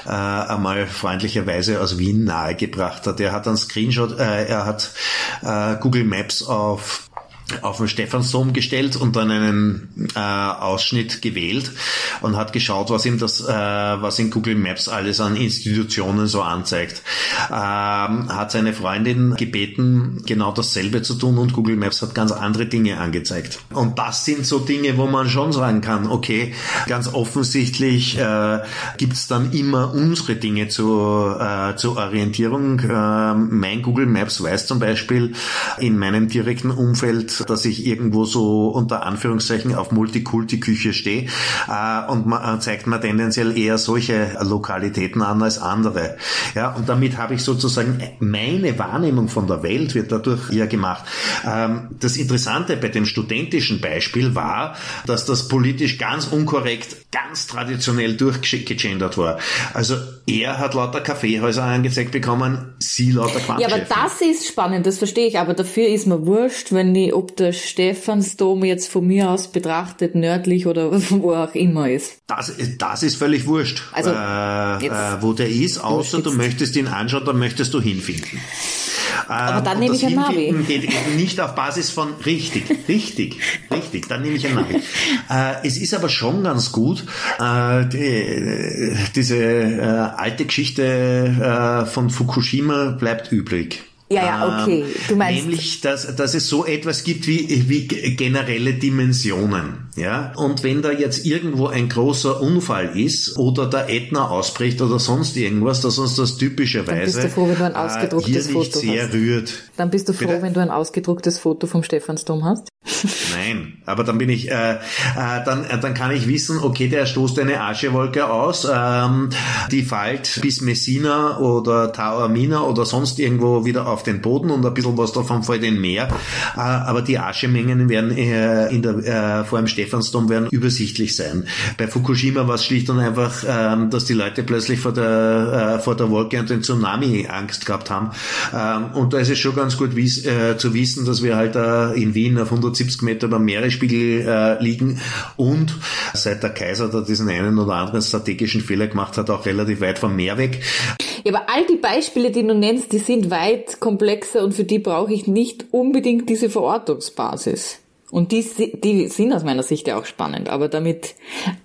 äh, einmal freundlicherweise aus Wien nahegebracht hat. Er hat einen Screenshot, äh, er hat äh, Google Maps auf auf den Stephansdom gestellt und dann einen äh, Ausschnitt gewählt und hat geschaut, was ihm das, äh, was in Google Maps alles an Institutionen so anzeigt. Ähm, hat seine Freundin gebeten, genau dasselbe zu tun und Google Maps hat ganz andere Dinge angezeigt. Und das sind so Dinge, wo man schon sagen kann, okay, ganz offensichtlich äh, gibt es dann immer unsere Dinge zu, äh, zur Orientierung. Äh, mein Google Maps weiß zum Beispiel in meinem direkten Umfeld, dass ich irgendwo so unter Anführungszeichen auf Multikulti-Küche stehe äh, und man, äh, zeigt mir tendenziell eher solche Lokalitäten an als andere. Ja, und damit habe ich sozusagen meine Wahrnehmung von der Welt wird dadurch eher gemacht. Ähm, das Interessante bei dem studentischen Beispiel war, dass das politisch ganz unkorrekt, ganz traditionell durchgegendert war. Also er hat lauter Kaffeehäuser angezeigt bekommen, sie lauter Quantchefin. Ja, aber das ist spannend, das verstehe ich. Aber dafür ist mir wurscht, wenn die, ob der Stephansdom jetzt von mir aus betrachtet nördlich oder wo auch immer ist. Das, das ist völlig wurscht, also, äh, äh, wo der ist, außer du möchtest ihn anschauen, dann möchtest du hinfinden. Aber dann nehme ich ein Navi. Geht nicht auf Basis von richtig, richtig, richtig. Dann nehme ich ein Navi. Äh, es ist aber schon ganz gut, äh, die, diese äh, alte Geschichte von Fukushima bleibt übrig. Ja, ja, okay. Du meinst. Nämlich, dass, dass es so etwas gibt wie, wie generelle Dimensionen. Ja? Und wenn da jetzt irgendwo ein großer Unfall ist oder der Ätna ausbricht oder sonst irgendwas, dass uns das typischerweise froh, äh, hier nicht Foto sehr hast. rührt. Dann bist du froh, Bitte? wenn du ein ausgedrucktes Foto vom Stephansdom hast? Nein, aber dann bin ich, äh, äh, dann, äh, dann kann ich wissen, okay, der stoßt eine Aschewolke aus, ähm, die fällt bis Messina oder Taormina oder sonst irgendwo wieder auf den Boden und ein bisschen was davon fällt in Meer. Äh, aber die Aschemengen werden äh, in der, äh, vor dem Stephansdom werden übersichtlich sein. Bei Fukushima war es schlicht und einfach, äh, dass die Leute plötzlich vor der, äh, vor der Wolke und den Tsunami Angst gehabt haben. Ähm, und da ist es schon ganz gut wies, äh, zu wissen, dass wir halt äh, in Wien auf 170 Meter beim Meeresspiegel äh, liegen und seit der Kaiser da diesen einen oder anderen strategischen Fehler gemacht hat, auch relativ weit vom Meer weg. Ja, aber all die Beispiele, die du nennst, die sind weit komplexer und für die brauche ich nicht unbedingt diese Verortungsbasis. Und die, die sind aus meiner Sicht ja auch spannend, aber damit,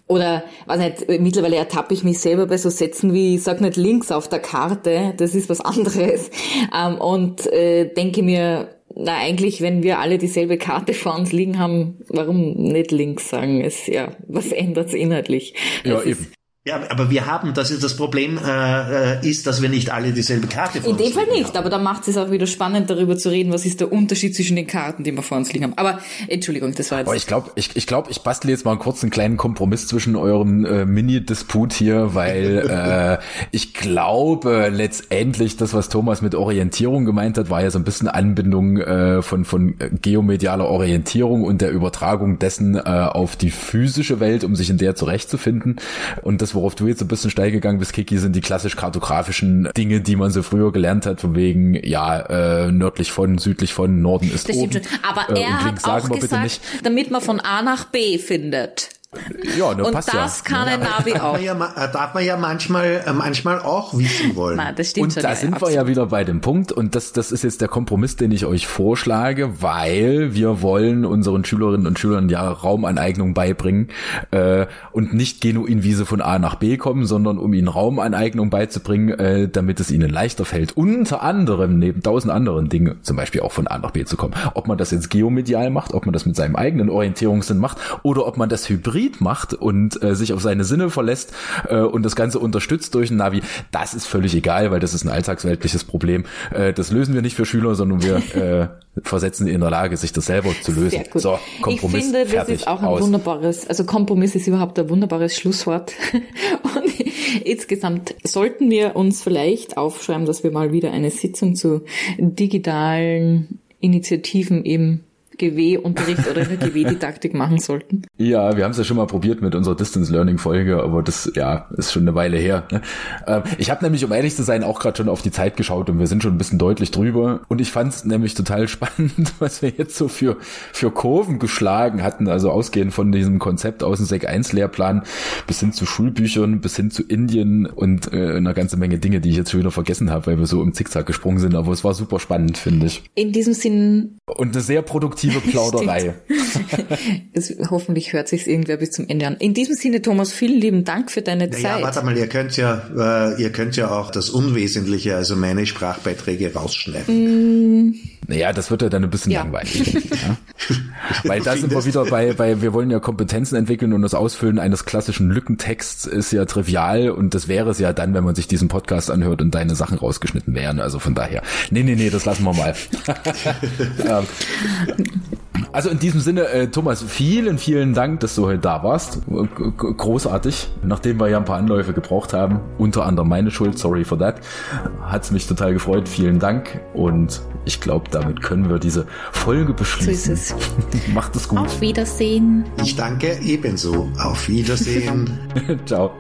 oder, was nicht, mittlerweile ertappe ich mich selber bei so Sätzen wie, ich sag nicht links auf der Karte, das ist was anderes, ähm, und äh, denke mir, na eigentlich, wenn wir alle dieselbe Karte vor uns liegen haben, warum nicht links sagen? Es ja, was ändert's inhaltlich? Ja, eben. Ja, aber wir haben, das ist das Problem, äh, äh, ist, dass wir nicht alle dieselbe Karte vor In dem Fall nicht, haben. aber da macht es auch wieder spannend, darüber zu reden, was ist der Unterschied zwischen den Karten, die wir vor uns liegen haben. Aber Entschuldigung, das war jetzt. Aber ich glaube, ich, ich, glaub, ich bastle jetzt mal einen kurzen kleinen Kompromiss zwischen eurem äh, Mini-Disput hier, weil äh, ich glaube letztendlich, das, was Thomas mit Orientierung gemeint hat, war ja so ein bisschen Anbindung äh, von, von geomedialer Orientierung und der Übertragung dessen äh, auf die physische Welt, um sich in der zurechtzufinden. Und das worauf du jetzt ein bisschen steil gegangen bist, Kiki, sind die klassisch kartografischen Dinge, die man so früher gelernt hat, von wegen, ja, äh, nördlich von, südlich von, Norden ist das oben. Stimmt schon. Aber äh, er hat auch gesagt, damit man von A nach B findet. Ja, ne, und passt das ja. kann ein Navi auch. Ja, äh, darf man ja manchmal, äh, manchmal auch wissen wollen. Na, das stimmt und schon, da sind absolut. wir ja wieder bei dem Punkt und das, das ist jetzt der Kompromiss, den ich euch vorschlage, weil wir wollen unseren Schülerinnen und Schülern ja Raumaneignung beibringen äh, und nicht genuin, wie sie von A nach B kommen, sondern um ihnen Raumaneignung beizubringen, äh, damit es ihnen leichter fällt, unter anderem neben tausend anderen Dingen, zum Beispiel auch von A nach B zu kommen. Ob man das jetzt geomedial macht, ob man das mit seinem eigenen Orientierungssinn macht oder ob man das hybrid macht und äh, sich auf seine Sinne verlässt äh, und das Ganze unterstützt durch ein Navi, das ist völlig egal, weil das ist ein alltagsweltliches Problem. Äh, das lösen wir nicht für Schüler, sondern wir äh, versetzen sie in der Lage, sich das selber zu lösen. So, Kompromiss. Ich finde, das fertig, ist auch ein aus. wunderbares, also Kompromiss ist überhaupt ein wunderbares Schlusswort. Und insgesamt sollten wir uns vielleicht aufschreiben, dass wir mal wieder eine Sitzung zu digitalen Initiativen im GW-Unterricht oder in der GW-Didaktik machen sollten. Ja, wir haben es ja schon mal probiert mit unserer Distance Learning Folge, aber das ja ist schon eine Weile her. Ne? Ähm, ich habe nämlich, um ehrlich zu sein, auch gerade schon auf die Zeit geschaut und wir sind schon ein bisschen deutlich drüber. Und ich fand es nämlich total spannend, was wir jetzt so für für Kurven geschlagen hatten. Also ausgehend von diesem Konzept aus dem Sek 1 Lehrplan bis hin zu Schulbüchern, bis hin zu Indien und äh, einer ganze Menge Dinge, die ich jetzt schon wieder vergessen habe, weil wir so im Zickzack gesprungen sind. Aber es war super spannend, finde ich. In diesem Sinn. Und eine sehr produktive Plauderei. es, hoffentlich hört sich irgendwer bis zum Ende an. In diesem Sinne, Thomas, vielen lieben Dank für deine naja, Zeit. warte mal, ihr könnt ja, äh, ihr könnt ja auch das Unwesentliche, also meine Sprachbeiträge rausschneiden. Mm. Naja, das wird ja dann ein bisschen ja. langweilig. ja? Weil da sind wir wieder bei, bei, wir wollen ja Kompetenzen entwickeln und das Ausfüllen eines klassischen Lückentexts ist ja trivial und das wäre es ja dann, wenn man sich diesen Podcast anhört und deine Sachen rausgeschnitten wären. Also von daher, nee, nee, nee, das lassen wir mal. Also in diesem Sinne, äh, Thomas, vielen, vielen Dank, dass du heute da warst. Großartig. Nachdem wir ja ein paar Anläufe gebraucht haben, unter anderem meine Schuld, sorry for that, hat's mich total gefreut. Vielen Dank. Und ich glaube, damit können wir diese Folge beschließen. So ist es. Macht es gut. Auf Wiedersehen. Ich danke ebenso. Auf Wiedersehen. Ciao.